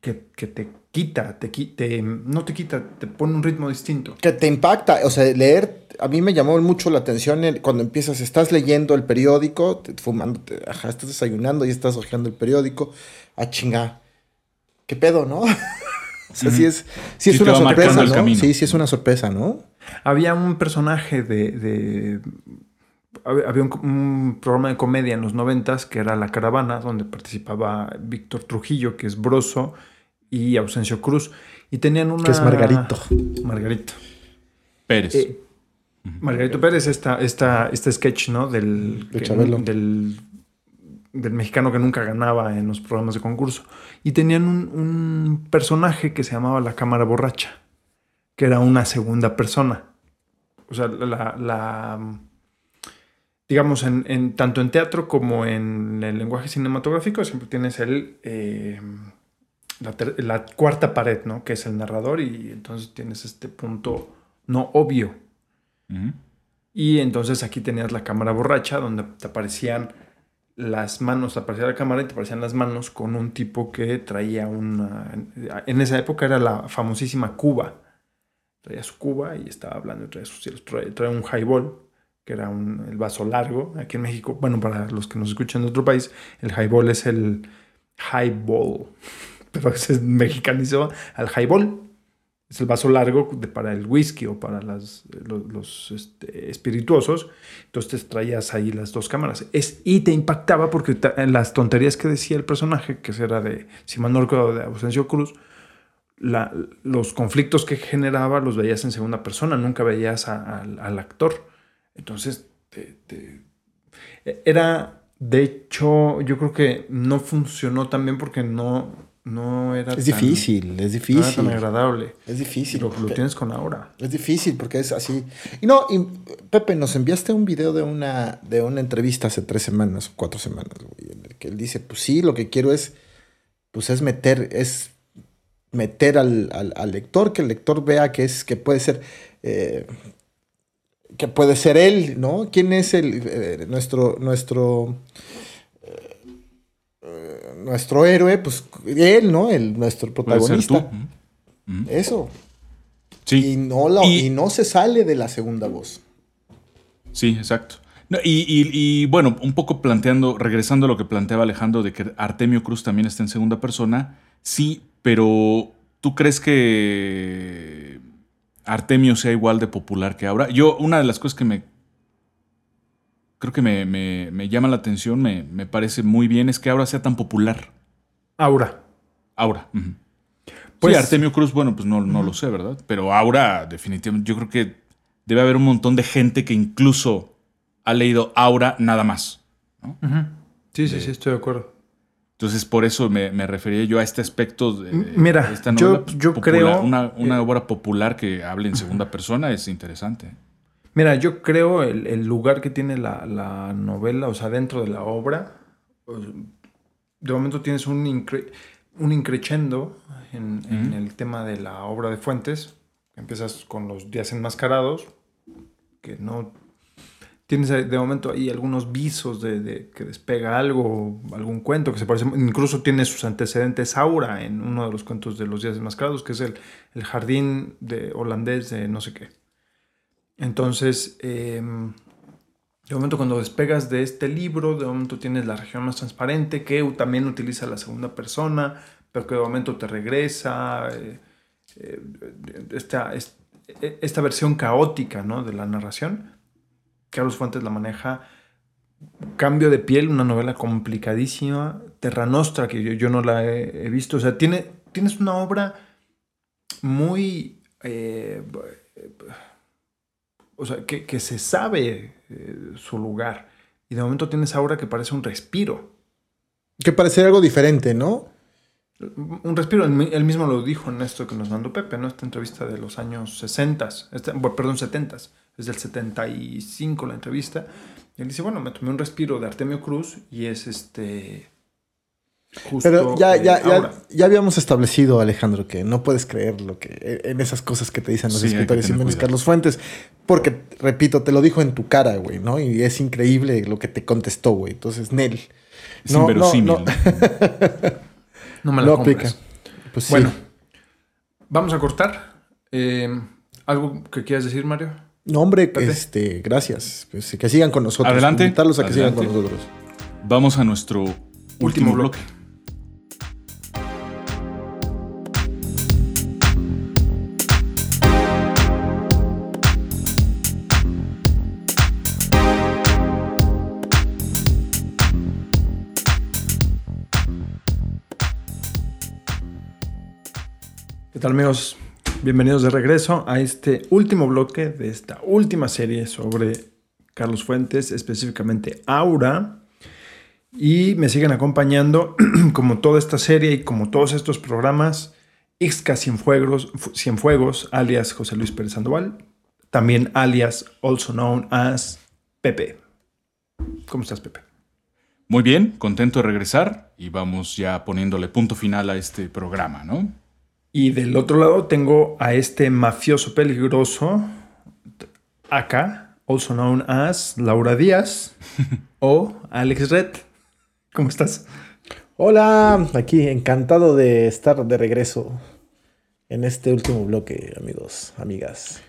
que, que te quita, te, te- no te quita, te pone un ritmo distinto. Que te impacta, o sea, leer, a mí me llamó mucho la atención el- cuando empiezas, estás leyendo el periódico, te- fumando, te- ajá, estás desayunando y estás hojeando el periódico, a chinga, qué pedo, ¿no? (laughs) o sea, sí es, sí es Sí una sorpresa, ¿no? Sí, sí es una sorpresa, ¿no? Había un personaje de... de- había había un, un programa de comedia en los noventas que era La Caravana, donde participaba Víctor Trujillo, que es Broso, y Ausencio Cruz. Y tenían una... Que es Margarito. Margarito. Pérez. Eh, Margarito Pérez, esta, esta, este sketch, ¿no? Del, De que- Chabelo. del, del mexicano que nunca ganaba en los programas de concurso. Y tenían un, un personaje que se llamaba la cámara borracha, que era una segunda persona. O sea, la, la- digamos, en, en- tanto en teatro como en el lenguaje cinematográfico, siempre tienes el, eh, la, ter- la cuarta pared, ¿no? Que es el narrador y entonces tienes este punto no obvio. Y entonces aquí tenías la cámara borracha, donde te aparecían las manos, aparecía la cámara y te aparecían las manos con un tipo que traía una... En esa época era la famosísima Cuba. Traía su Cuba y estaba hablando, traía, sus, traía, traía un highball, que era un, el vaso largo. Aquí en México, bueno, para los que nos escuchan de otro país, el highball es el highball, (laughs) pero se mexicanizó al highball. Es el vaso largo de- para el whisky o para los, los, este, espirituosos. Entonces traías ahí las dos cámaras. Es, y te impactaba porque las tonterías que decía el personaje, que era de, si mal no recuerdo, de Ausencio Cruz, la- los conflictos que generaba los veías en segunda persona, nunca veías al- actor. Entonces, te- te- era, de hecho, yo creo que no funcionó tan porque no, no era Es tan- difícil, es no era difícil. tan agradable. Es difícil. Lo, lo tienes con ahora. Es difícil porque es así. Y no, y, Pepe, nos enviaste un video de una, de una entrevista hace tres semanas, cuatro semanas, güey, en el que él dice, pues sí, lo que quiero es, pues es meter, es meter al, al- al lector, que el lector vea que es, que puede ser, eh, que puede ser él, ¿no? ¿Quién es el, eh, nuestro, nuestro, nuestro héroe? Pues él, ¿no? El, nuestro protagonista. Eso. Sí. Y no, la- Y- y no se sale de la segunda voz. Sí, exacto. No, y, y- y, bueno, un poco planteando, regresando a lo que planteaba Alejandro de que Artemio Cruz también está en segunda persona, sí, pero ¿tú crees que Artemio sea igual de popular que ahora? Yo, una de las cosas que me creo que me, me- me llama la atención, me, me parece muy bien, es que ahora sea tan popular. Aura. Aura. ujú. Pues- sí, Artemio Cruz, bueno, pues no, no lo sé, ¿verdad? Pero Aura, definitivamente, yo creo que debe haber un montón de gente que incluso ha leído Aura nada más. ¿no? Sí, sí, sí, estoy de acuerdo. Entonces, por eso me, me refería yo a este aspecto de, mira, de esta yo- novela, pues, yo popular. creo- Una, una eh, obra popular que hable en segunda persona es interesante. Mira, yo creo el, el lugar que tiene la, la novela, o sea, dentro de la obra, pues, de momento tienes un, incre- un increchendo en, en el tema de la obra de Fuentes. Empiezas con los días enmascarados, que no... Tienes ahí, de momento ahí algunos visos de, de que despega algo, algún cuento que se parece. Incluso tiene sus antecedentes Aura en uno de los cuentos de los días enmascarados, que es el, el jardín de holandés de no sé qué. Entonces, eh, de momento cuando despegas de este libro, de momento tienes la región más transparente, que también utiliza la segunda persona, pero que de momento te regresa. eh, eh, esta, es- esta versión caótica ¿no? de la narración. Carlos Fuentes la maneja. Cambio de piel, una novela complicadísima. Terra Nostra, que yo, yo no la he, he visto. O sea, tiene, tienes una obra muy... eh, o sea, que, que se sabe eh, su lugar. Y de momento tienes ahora que parece un respiro. Que parece algo diferente, ¿no? Un respiro, él mi- él mismo lo dijo en esto que nos mandó Pepe, ¿no? Esta entrevista de los años 60, este, bueno, perdón, 70, es del 75 la entrevista. Y él dice, bueno, me tomé un respiro de Artemio Cruz y es este... Justo, Pero ya, ya, ya, ya habíamos establecido, Alejandro, que no puedes creer lo que en esas cosas que te dicen los Sí, escritores y menos cuidado. Carlos Fuentes. Porque, repito, te lo dijo en tu cara, güey, ¿no? Y es increíble lo que te contestó, güey. Entonces, Nel. Es no, no, inverosímil. no. ¿no? (laughs) No me la (laughs) Lo aplica. Pues sí. Bueno, vamos a cortar. Eh, ¿Algo que quieras decir, Mario? No, hombre, este, gracias. Pues, que sigan con nosotros. Adelante, Invitarlos a que sigan con adelante. nosotros. Vamos a nuestro último, bloque. ¿Qué amigos? Bienvenidos de regreso a este último bloque de esta última serie sobre Carlos Fuentes, específicamente Aura. Y me siguen acompañando, (clears throat) como toda esta serie y como todos estos programas, Ixca Cienfuegos, Cienfuegos, alias José Luis Pérez Sandoval, también alias also known as Pepe. ¿Cómo estás, Pepe? Muy bien, contento de regresar y vamos ya poniéndole punto final a este programa, ¿no? Y del otro lado tengo a este mafioso peligroso, acá, also known as Laura Díaz (laughs) o Alex Red. ¿Cómo estás? Hola, aquí encantado de estar de regreso en este último bloque, amigos, amigas.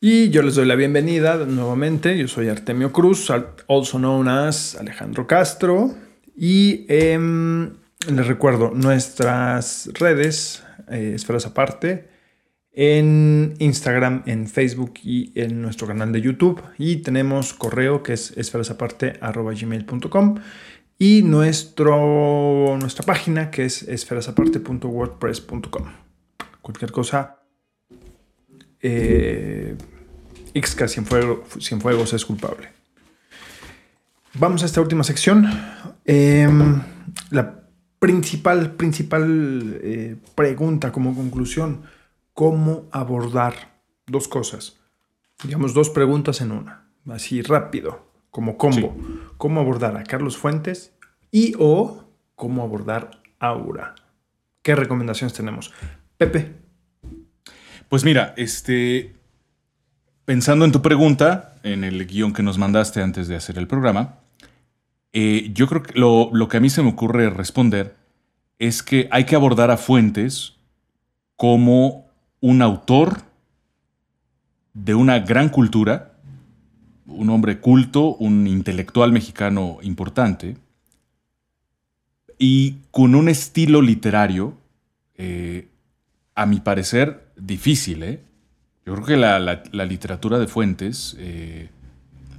Y yo les doy la bienvenida nuevamente. Yo soy Artemio Cruz, al- also known as Alejandro Castro. Y em, les recuerdo nuestras redes, eh, esferas aparte, en Instagram, en Facebook y en nuestro canal de YouTube. Y tenemos correo que es esferasaparte.gmail.com y nuestro, nuestra página que es esferasaparte.wordpress.com. Cualquier cosa, eh, Ixca Cienfuegos, Cienfuegos es culpable. Vamos a esta última sección. Em, principal, principal eh, pregunta como conclusión, ¿cómo abordar dos cosas? Digamos, dos preguntas en una, así rápido, como combo. ¿Cómo abordar a Carlos Fuentes y o cómo abordar Aura? ¿Qué recomendaciones tenemos? Pepe, Pues mira, este. Pensando en tu pregunta, en el guion que nos mandaste antes de hacer el programa, eh, yo creo que lo, lo que a mí se me ocurre responder es que hay que abordar a Fuentes como un autor de una gran cultura, un hombre culto, un intelectual mexicano importante, y con un estilo literario, eh, a mi parecer, difícil. ¿eh? Yo creo que la, la- literatura de Fuentes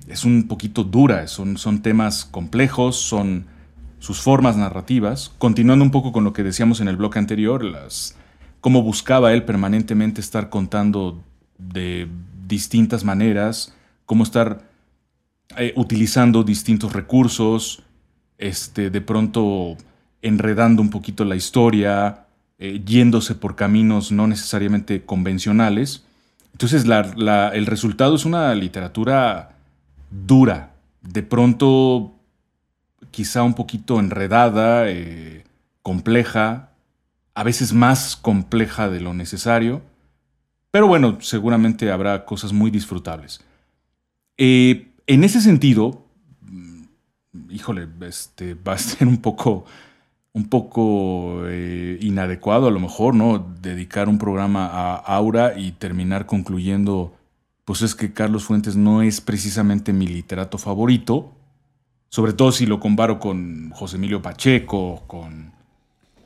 es un poquito dura, son, son temas complejos, son sus formas narrativas. Continuando un poco con lo que decíamos en el bloque anterior, las, cómo buscaba él permanentemente estar contando de distintas maneras, cómo estar eh, utilizando distintos recursos, este, de pronto enredando un poquito la historia, eh, yéndose por caminos no necesariamente convencionales. Entonces la- la- el resultado es una literatura dura, de pronto quizá un poquito enredada, eh, compleja, a veces más compleja de lo necesario, pero bueno, seguramente habrá cosas muy disfrutables. Eh, en ese sentido, mm, híjole, este, va a ser un poco, un poco eh, inadecuado a lo mejor, ¿no? Dedicar un programa a Aura y terminar concluyendo, pues es que Carlos Fuentes no es precisamente mi literato favorito, sobre todo si lo comparo con José Emilio Pacheco, con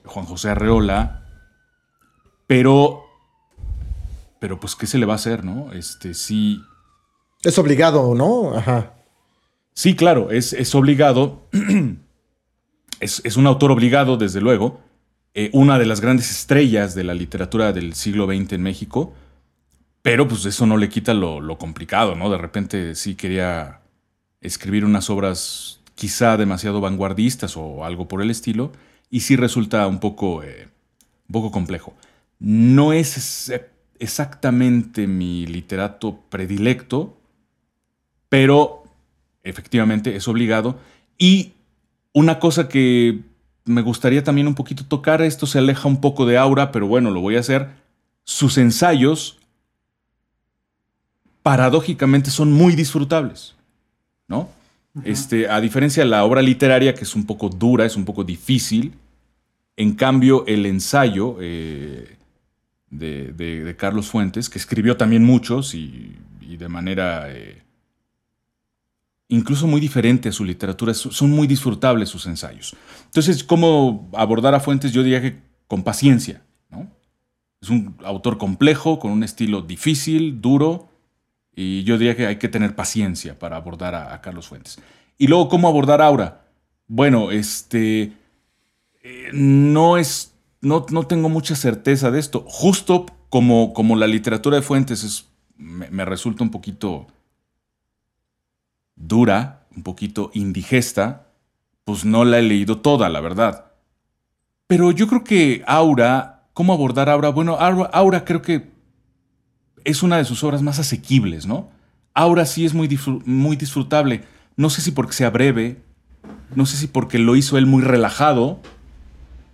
Juan José Arreola, pero, pero pues, ¿qué se le va a hacer, no? Este, sí, Es obligado, ¿no? Ajá. Sí, claro, es, es obligado. (clears throat) es, es un autor obligado, desde luego. eh, una de las grandes estrellas de la literatura del siglo XX en México, pero pues eso no le quita lo, lo complicado, ¿no? De repente sí quería escribir unas obras quizá demasiado vanguardistas o algo por el estilo, y sí resulta un poco, eh, un poco complejo. No es exactamente mi literato predilecto, pero efectivamente es obligado. Y una cosa que me gustaría también un poquito tocar, esto se aleja un poco de Aura, pero bueno, lo voy a hacer. Sus ensayos, paradójicamente, son muy disfrutables, ¿no? Este, a diferencia de la obra literaria, que es un poco dura, es un poco difícil, en cambio, el ensayo eh, de, Carlos Fuentes, que escribió también muchos y, de manera eh, incluso muy diferente a su literatura, son muy disfrutables sus ensayos. Entonces, ¿cómo abordar a Fuentes? Yo diría que con paciencia. ¿no? Es un autor complejo, con un estilo difícil, duro, y yo diría que hay que tener paciencia para abordar a, Carlos Fuentes. Y luego, ¿cómo abordar Aura? Bueno, este eh, no es, no, no, tengo mucha certeza de esto. Justo como, como la literatura de Fuentes es, me, resulta un poquito dura, un poquito indigesta, pues no la he leído toda, la verdad. Pero yo creo que Aura, ¿cómo abordar Aura? Bueno, Aura, Aura creo que es una de sus obras más asequibles, ¿no? Aura sí es muy, muy disfrutable. No sé si porque sea breve, no sé si porque lo hizo él muy relajado,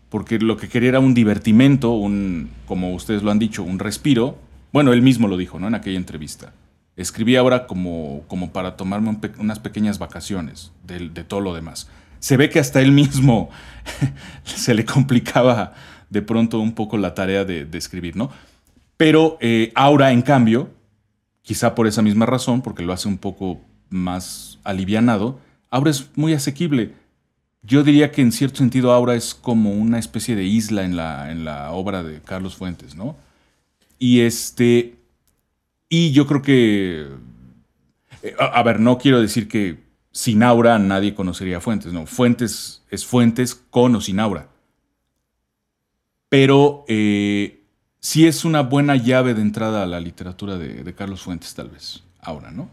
porque lo que quería era un divertimento, un, como ustedes lo han dicho, un respiro. Bueno, él mismo lo dijo, ¿no? En aquella entrevista. Escribí ahora como, como para tomarme unas pequeñas vacaciones de, todo lo demás. Se ve que hasta él mismo (laughs) se le complicaba de pronto un poco la tarea de, escribir, ¿no? Pero eh, Aura, en cambio, quizá por esa misma razón, porque lo hace un poco más alivianado, Aura es muy asequible yo diría que en cierto sentido Aura es como una especie de isla en la, en la obra de Carlos Fuentes, ¿no? Y este. Y yo creo que. Eh, a, ver, no quiero decir que sin Aura nadie conocería Fuentes, no. Fuentes es Fuentes con o sin Aura. Pero eh, sí es una buena llave de entrada a la literatura de, de Carlos Fuentes, tal vez. Ahora, ¿no?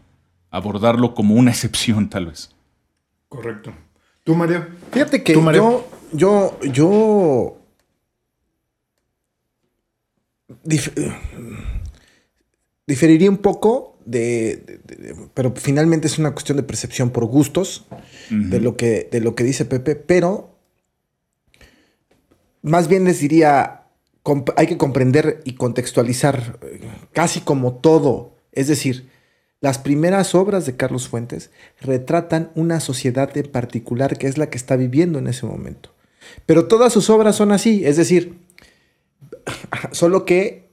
Abordarlo como una (laughs) excepción, tal vez. Correcto. ¿Tú, Mario? Fíjate que yo, yo, yo diferiría un poco de, pero finalmente es una cuestión de percepción por gustos de lo que de lo que dice Pepe, pero más bien les diría hay que comprender y contextualizar eh, casi como todo, es decir, las primeras obras de Carlos Fuentes retratan una sociedad en particular que es la que está viviendo en ese momento. Pero todas sus obras son así, es decir, (laughs) solo que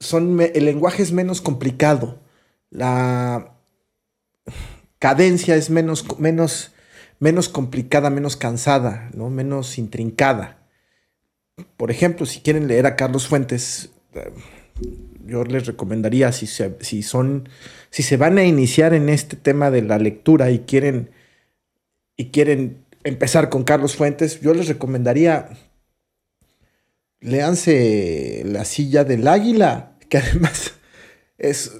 son, el lenguaje es menos complicado, la cadencia es menos, menos, menos complicada, menos cansada, ¿no? menos intrincada. Por ejemplo, si quieren leer a Carlos Fuentes, yo les recomendaría, si, si, son, si se van a iniciar en este tema de la lectura y quieren, y quieren empezar con Carlos Fuentes, yo les recomendaría, léanse La silla del águila, que además es,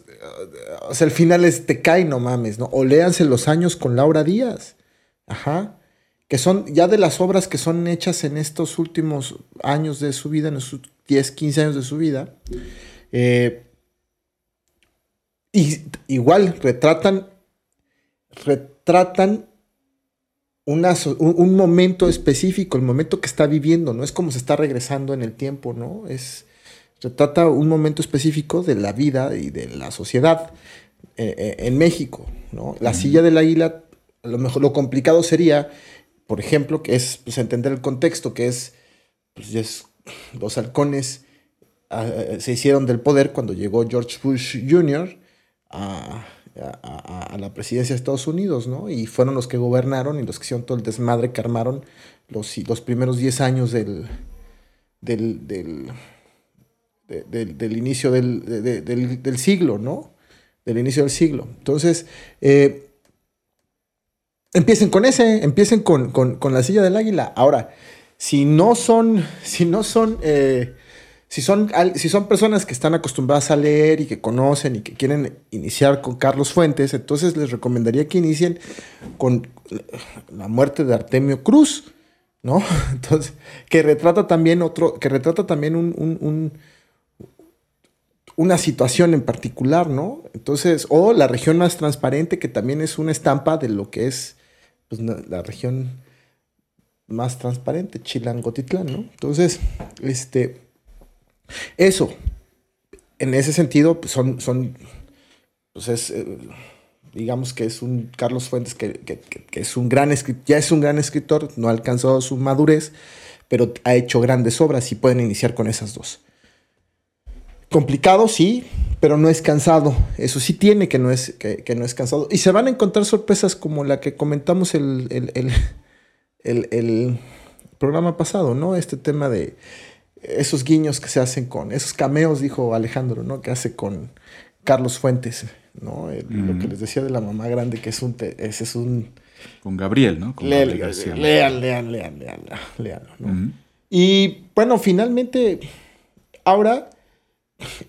o sea, el final es te cae, no mames, ¿no? O léanse Los años con Laura Díaz, ajá, que son ya de las obras que son hechas en estos últimos años de su vida, en los 10, 15 años de su vida. Eh, y igual retratan, retratan un, momento específico, el momento que está viviendo, no es como se está regresando en el tiempo, ¿no? Es, retrata un momento específico de la vida y de la sociedad eh, eh, en México, ¿no? La silla del águila, lo mejor, lo complicado sería, por ejemplo, que es pues, entender el contexto, que es, pues, es dos halcones se hicieron del poder cuando llegó George Bush Jr. A, la presidencia de Estados Unidos, ¿no? Y fueron los que gobernaron y los que hicieron todo el desmadre que armaron los, los primeros 10 años del, del, del, inicio del, siglo, ¿no? Del inicio del siglo. Entonces, eh, empiecen con ese, empiecen con, con, con la silla del águila. Ahora, si no son, si no son, eh, si son, si son personas que están acostumbradas a leer y que conocen y que quieren iniciar con Carlos Fuentes, entonces les recomendaría que inicien con la muerte de Artemio Cruz, ¿no? (laughs) Entonces, que retrata también otro, que retrata también un- una situación en particular, ¿no? Entonces, o la región más transparente, que también es una estampa de lo que es pues, la región más transparente, Chilangotitlán, ¿no? Entonces, este, eso, en ese sentido, pues son, son, pues es, eh, digamos que es un Carlos Fuentes que, que- que- que es un gran escritor, ya es un gran escritor, no ha alcanzado su madurez, pero ha hecho grandes obras y pueden iniciar con esas dos. Complicado, sí, pero no es cansado. Eso sí tiene que no es, que, que no es cansado. Y se van a encontrar sorpresas como la que comentamos el, el- el- el- programa pasado, ¿no? Este tema de esos guiños que se hacen con, esos cameos, dijo Alejandro, ¿no? Que hace con Carlos Fuentes, ¿no? El- Lo que les decía de la mamá grande, que es un, ese es un... Con Gabriel, ¿no? Con Lean, Gabriel García. lean, lean, lean, lean, lean, ¿no? Ujú. Y bueno, finalmente, ahora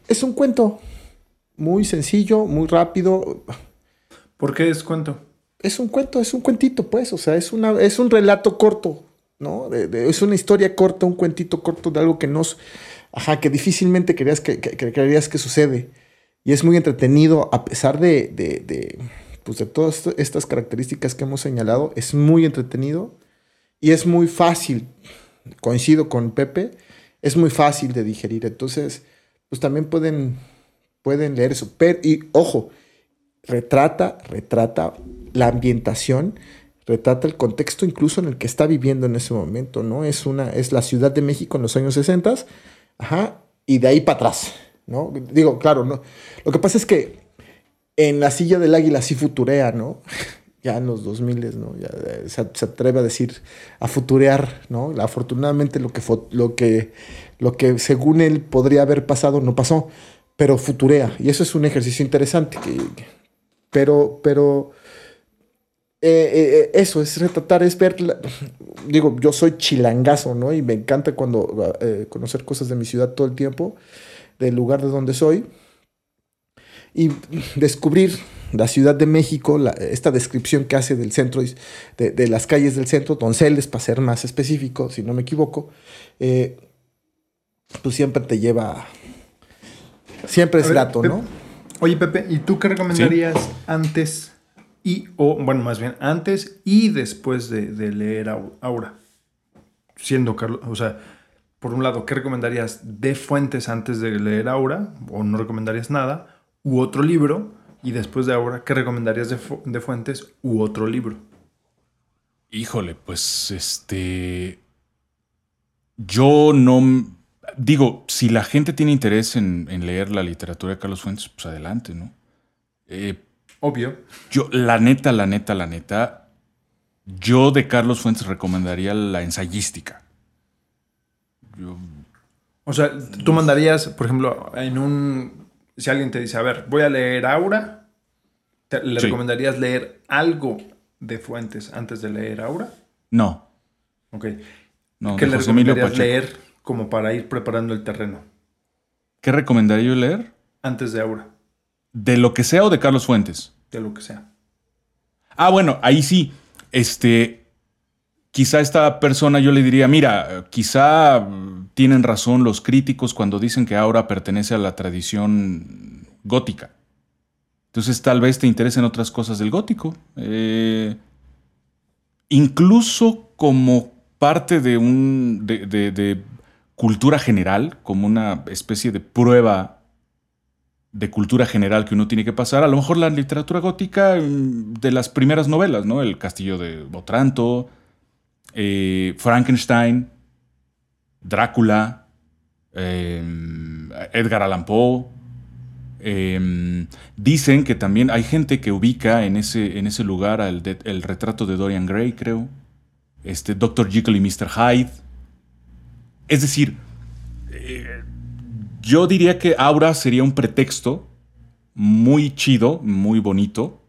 es un cuento muy sencillo, muy rápido. ¿Por qué es cuento? Es un cuento, es un cuentito, pues. O sea, es, una, es un relato corto, ¿no? De- de- es una historia corta, un cuentito corto de algo que nos. Ajá, que difícilmente creías que, que- que creerías que sucede. Y es muy entretenido, a pesar de, de, pues de todas estas características que hemos señalado. Es muy entretenido y es muy fácil. Coincido con Pepe, es muy fácil de digerir. Entonces, pues también pueden, pueden leer eso. Pero, y ojo, retrata, retrata la ambientación, retrata el contexto incluso en el que está viviendo en ese momento, ¿no? Es una, es la Ciudad de México en los años 60, ajá, y de ahí para atrás, ¿no? Digo, claro, ¿no? Lo que pasa es que en la silla del águila sí futurea, ¿no? (laughs) Ya en los 2000, ¿no? Ya se, atreve a decir, a futurear, ¿no? Afortunadamente lo que, lo que, lo que según él podría haber pasado no pasó, pero futurea. Y eso es un ejercicio interesante. que- pero, pero eh, eh, eh, eso es retratar, es ver. la- digo, yo soy chilangazo, ¿no? Y me encanta cuando eh, conocer cosas de mi ciudad todo el tiempo, del lugar de donde soy. Y descubrir la Ciudad de México, la- esta descripción que hace del centro, de, de las calles del centro, Donceles, para ser más específico, si no me equivoco, eh, pues siempre te lleva. Siempre es ver, grato, ¿no? Oye, Pepe, ¿y tú qué recomendarías antes y, o, bueno, más bien, antes y después de, de leer Au- Aura? Siendo Carlos, o sea, por un lado, ¿qué recomendarías de fuentes antes de leer Aura? ¿O no recomendarías nada? ¿U otro libro? Y después de Aura, ¿qué recomendarías de, fu- de fuentes u otro libro? Híjole, pues este. Yo no. Digo, si la gente tiene interés en, en leer la literatura de Carlos Fuentes, pues adelante, ¿no? Eh, Obvio. yo, la neta, la neta, la neta, yo de Carlos Fuentes recomendaría la ensayística. Yo, O sea, tú mandarías, por ejemplo, en un. Si alguien te dice, a ver, voy a leer Aura, ¿te- ¿le Sí. recomendarías leer algo de fuentes antes de leer Aura? no, Ok. no, ¿Qué le recomendarías leer como para ir preparando el terreno ¿Qué recomendaría yo leer? antes de Aura? ¿De lo que sea o de Carlos Fuentes? De lo que sea. Ah, bueno, ahí sí. Este. Quizá esta persona yo le diría, mira, quizá tienen razón los críticos cuando dicen que Aura pertenece a la tradición gótica. Entonces tal vez te interesen otras cosas del gótico. Eh, incluso como parte de un. De, de- de cultura general, como una especie de prueba de cultura general que uno tiene que pasar. A lo mejor la literatura gótica mm, de las primeras novelas, ¿no? El Castillo de Otranto, eh, Frankenstein, Drácula, eh, Edgar Allan Poe. Eh, dicen que también hay gente que ubica en ese, en ese lugar al el retrato de Dorian Gray, creo. Este, Dr. Jekyll y Mr. Hyde. Es decir, eh, yo diría que Aura sería un pretexto muy chido, muy bonito,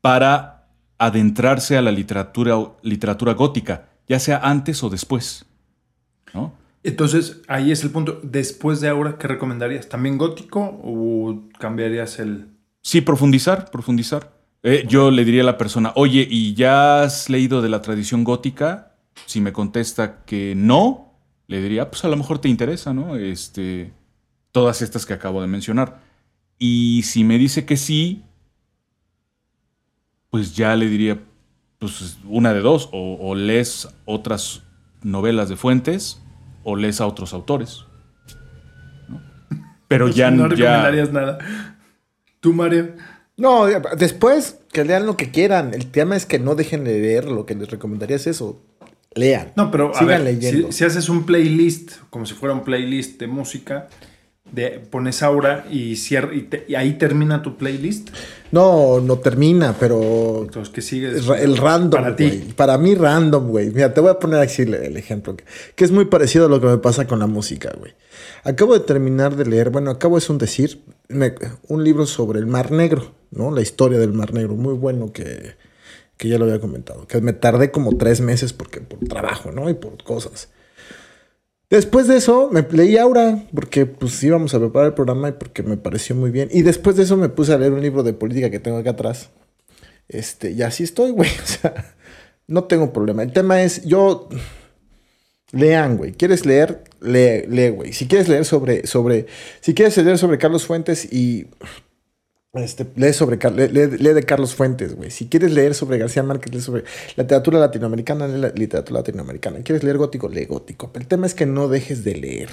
para adentrarse a la literatura, literatura gótica, ya sea antes o después. ¿no? Entonces, ahí es el punto. Después de Aura, ¿qué recomendarías? ¿También gótico o cambiarías el...? Sí, profundizar, profundizar. Eh, yo le diría a la persona, oye, ¿y ya has leído de la tradición gótica? Si me contesta que no, le diría, pues a lo mejor te interesa, ¿no? Este, todas estas que acabo de mencionar. Y si me dice que sí, pues ya le diría, pues una de dos, o, o lees otras novelas de fuentes o lees a otros autores. ¿no? Pero (laughs) ya no ya- recomendarías nada. ¿Tú, Mario? No, después que lean lo que quieran. El tema es que no dejen de leer. Lo que les recomendaría es eso. Lean. No, pero a ver, leyendo. Si, si haces un playlist, como si fuera un playlist de música, de, pones Aura y, cier- y, te- y ahí termina tu playlist. No, no termina, pero Entonces, ¿qué sigue? el, random, Para ti. Para mí random, güey. Mira, te voy a poner aquí el, ejemplo, que, que es muy parecido a lo que me pasa con la música, güey. Acabo de terminar de leer, bueno, acabo es un decir, me- un libro sobre el Mar Negro, ¿no? La historia del Mar Negro, muy bueno que, que ya lo había comentado, que me tardé como tres meses porque por trabajo, ¿no? Y por cosas. Después de eso, me leí Aura, porque pues íbamos a preparar el programa y porque me pareció muy bien. Y después de eso me puse a leer un libro de política que tengo acá atrás. Este, y así estoy, güey. (laughs) O sea, no tengo problema. El tema es, yo. Lean, güey. ¿Quieres leer? Lee, lee, güey. Si quieres leer sobre, sobre. Si quieres leer sobre Carlos Fuentes y. Este, lee sobre lee, lee- de Carlos Fuentes, güey. Si quieres leer sobre García Márquez, lee sobre literatura latinoamericana, lee la literatura latinoamericana. ¿Quieres leer gótico? Lee gótico. Pero el tema es que no dejes de leer.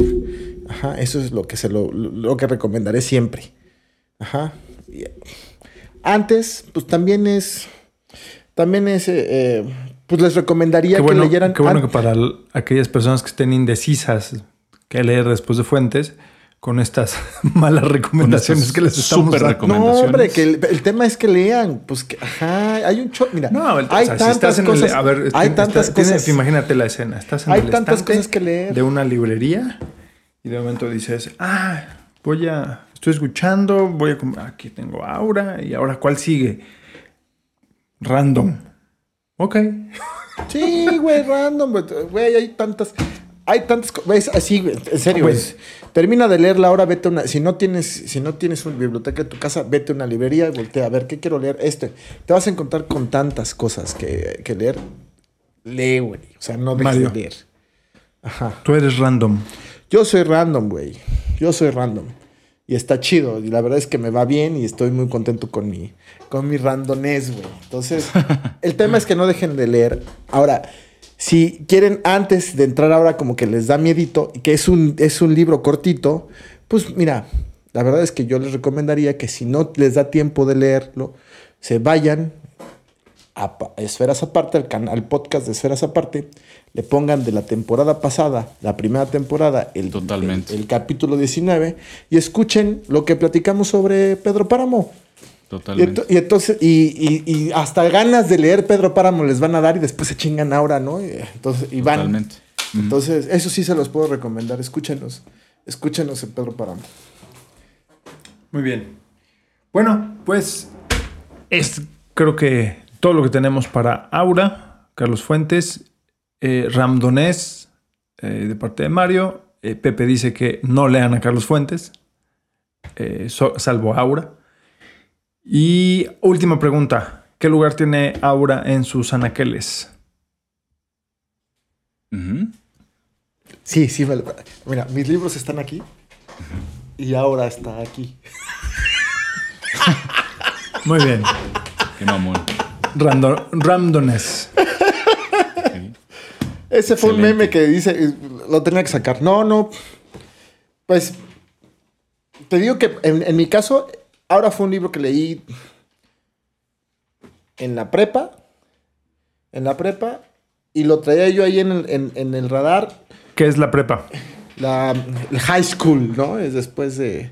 Ajá, eso es lo que se lo, lo- que recomendaré siempre. Ajá. Antes, pues también es. También es. eh, eh, pues les recomendaría bueno, que leyeran. qué bueno que para aquellas personas que estén indecisas que leer después de fuentes, con estas (laughs) malas recomendaciones estas que les estamos dando. No, hombre, que el, el tema es que lean. Pues que, ajá, hay un cho- Mira, No, el- hay o sea, si tantas estás en cosas. el, a ver, hay está- tantas cosas. imagínate la escena. Estás en Hay el tantas cosas que leer. de una librería y de momento dices, ah, voy a, estoy escuchando, voy a, com- aquí tengo Aura y ahora ¿cuál sigue? Random. Ok. Sí, güey, random. Güey, hay tantas. Hay tantas cosas. Así, en serio. Pues- Termina de leerla ahora, vete a una. Si no tienes, si no tienes una biblioteca en tu casa, vete a una librería y voltea a ver qué quiero leer. Este. Te vas a encontrar con tantas cosas que, que leer. Lee, güey. O sea, no dejes Mario. de leer. Ajá. Tú eres random. Yo soy random, güey. Yo soy random. Y está chido. Y la verdad es que me va bien y estoy muy contento con mi, con mi randomness, güey. Entonces, (laughs) el tema es que no dejen de leer. Ahora, si quieren antes de entrar ahora como que les da miedito, y que es un, es un libro cortito, pues mira, la verdad es que yo les recomendaría que si no les da tiempo de leerlo, se vayan a Esferas Aparte, al, canal, al podcast de Esferas Aparte, le pongan de la temporada pasada, la primera temporada, el, Totalmente. el, el capítulo 19, y escuchen lo que platicamos sobre Pedro Páramo. Y, Totalmente. y entonces, y, y- y hasta ganas de leer Pedro Páramo les van a dar y después se chingan ahora, ¿no? Y, Entonces, y van. Totalmente. Entonces, eso sí se los puedo recomendar. Escúchenos. Escúchenos en Pedro Páramo. Muy bien. Bueno, pues es creo que todo lo que tenemos para Aura, Carlos Fuentes, eh, Ramdonés eh, de parte de Mario. eh, Pepe dice que no lean a Carlos Fuentes, eh, so- salvo Aura. Y última pregunta. ¿Qué lugar tiene Aura en sus anaqueles? Sí, sí. me lo- Mira, mis libros están aquí y ahora está aquí. (laughs) Muy bien. Qué mamón. Rando- Ramdonés. Ese fue un meme que dice, eh, lo tenía que sacar. No, no. Pues, te digo que en, en mi caso, ahora fue un libro que leí en la prepa. En la prepa. Y lo traía yo ahí en el, en- en el radar. ¿Qué es la prepa? La el high school, ¿no? Es después de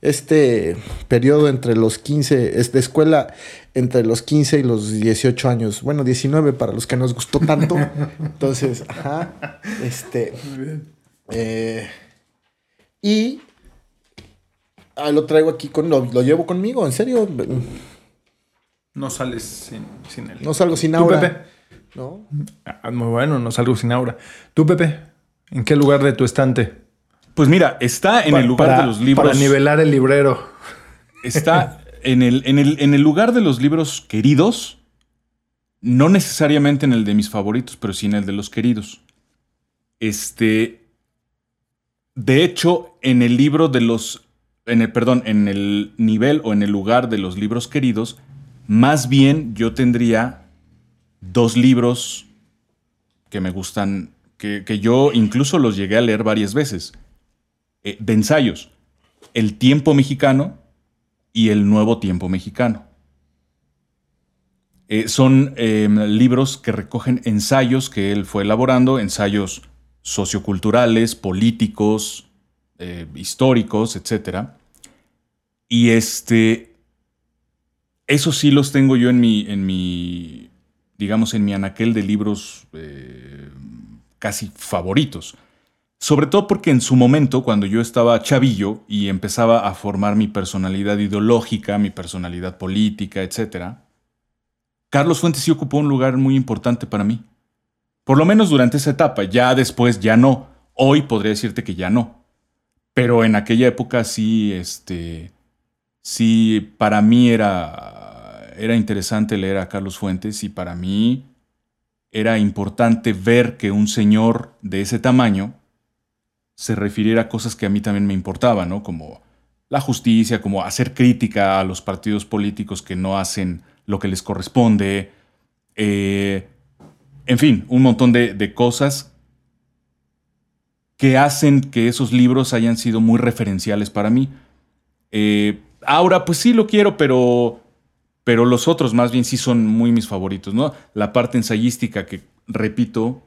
este periodo entre los 15, es de escuela entre los 15 y los 18 años. Bueno, 19 para los que nos gustó tanto. (laughs) Entonces, ajá. Este. eh, y ah, lo traigo aquí con. Lo, lo llevo conmigo, en serio. No sales sin, sin él. No salgo sin ¿Tú, aura. Pepe? ¿no? Ah, muy bueno, no salgo sin aura. ¿Tú, Pepe? ¿En qué lugar de tu estante? Pues mira, está en Pa- el lugar para- de los libros. Para nivelar el librero. Está en el, en, el, en el lugar de los libros queridos. No necesariamente en el de mis favoritos, pero sí en el de los queridos. Este. De hecho, en el libro de los. En el, perdón, en el nivel o en el lugar de los libros queridos, más bien yo tendría dos libros que me gustan, que, que yo incluso los llegué a leer varias veces, eh, de ensayos. El tiempo mexicano y el nuevo tiempo mexicano. Eh, son eh, libros que recogen ensayos que él fue elaborando, ensayos socioculturales, políticos, eh, históricos, etc. Y este, eso sí los tengo yo en mi, en mi digamos, en mi anaquel de libros eh, casi favoritos. Sobre todo porque en su momento, cuando yo estaba chavillo y empezaba a formar mi personalidad ideológica, mi personalidad política, etc., Carlos Fuentes sí ocupó un lugar muy importante para mí. Por lo menos durante esa etapa. Ya después, ya no. Hoy podría decirte que ya no. Pero en aquella época sí, este, sí, para mí era, era interesante leer a Carlos Fuentes y para mí era importante ver que un señor de ese tamaño se refiriera a cosas que a mí también me importaban, ¿no? Como la justicia, como hacer crítica a los partidos políticos que no hacen lo que les corresponde, eh, en fin, un montón de, de cosas que hacen que esos libros hayan sido muy referenciales para mí. Eh, ahora, pues sí lo quiero, pero, pero los otros más bien sí son muy mis favoritos, ¿no? La parte ensayística que, repito,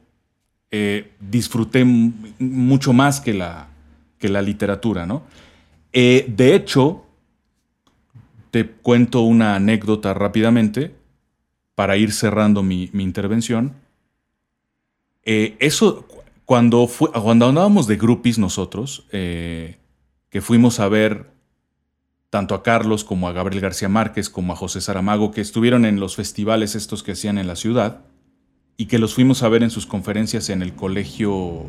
eh, disfruté mucho más que la, que la literatura, ¿no? Eh, de hecho, te cuento una anécdota rápidamente para ir cerrando mi, mi intervención. Eh, eso, cu- cuando, cuando andábamos de groupies nosotros, que fuimos a ver tanto a Carlos como a Gabriel García Márquez como a José Saramago, que estuvieron en los festivales estos que hacían en la ciudad, y que los fuimos a ver en sus conferencias en el Colegio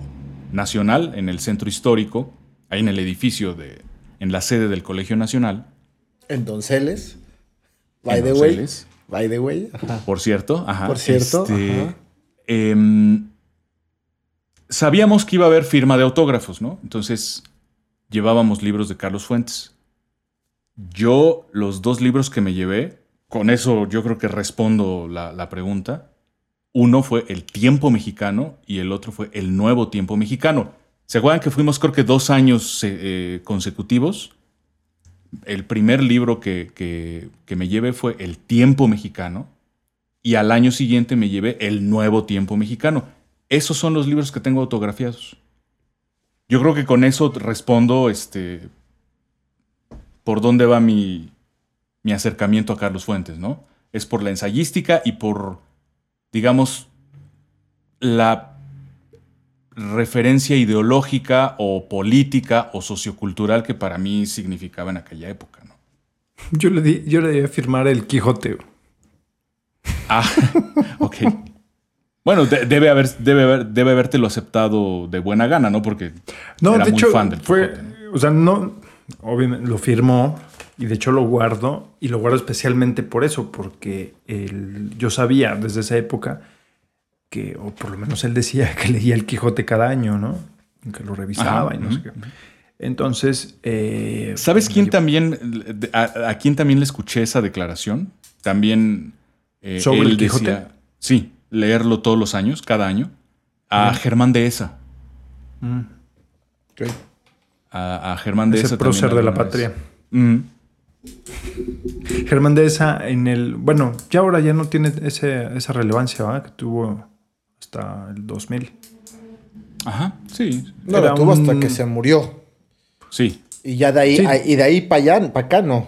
Nacional, en el centro histórico, ahí en el edificio de, en la sede del Colegio Nacional. En Donceles. By en the way. By the way. Ajá. Por cierto, ajá. Por cierto, este, ajá. em, sabíamos que iba a haber firma de autógrafos, ¿no? Entonces llevábamos libros de Carlos Fuentes. Yo, los dos libros que me llevé, con eso yo creo que respondo la, pregunta. Uno fue El Tiempo Mexicano y el otro fue El Nuevo Tiempo Mexicano. ¿Se acuerdan que fuimos creo que dos años eh, eh, consecutivos? El primer libro que, que- que me llevé fue El Tiempo Mexicano y al año siguiente me llevé El Nuevo Tiempo Mexicano. Esos son los libros que tengo autografiados. Yo creo que con eso respondo este, por dónde va mi, mi acercamiento a Carlos Fuentes, ¿no? Es por la ensayística y por, digamos, la referencia ideológica o política o sociocultural que para mí significaba en aquella época, ¿no? Yo le, di, yo le debía firmar el Quijote. Ah, (laughs) ok. Bueno, de- debe, haber, debe, haber, debe habértelo aceptado de buena gana, ¿no? Porque No, era de muy hecho, fan del fue, Quijote, ¿no? o sea, no, obviamente lo firmó y de hecho lo guardo y lo guardo especialmente por eso, porque él- yo sabía desde esa época que, o por lo menos él decía (laughs) que leía el Quijote cada año, ¿no? Que lo revisaba Ajá, y no sé qué. Entonces, eh, ¿Sabes quién también, a, a quién también le escuché esa declaración? También eh, ¿Sobre él el Quijote? decía- sí, leerlo todos los años, cada año. A Germán Dehesa. Mm, Ok. A, a Germán Dehesa. ese prócer de la patria. Mm. Germán de esa en el. Bueno, ya ahora ya no tiene ese- esa relevancia ¿va? que tuvo hasta el 2000. Ajá, sí, No, Era lo tuvo hasta que se murió. sí. Y ya de ahí, Sí. a- y de ahí para allá, para acá no.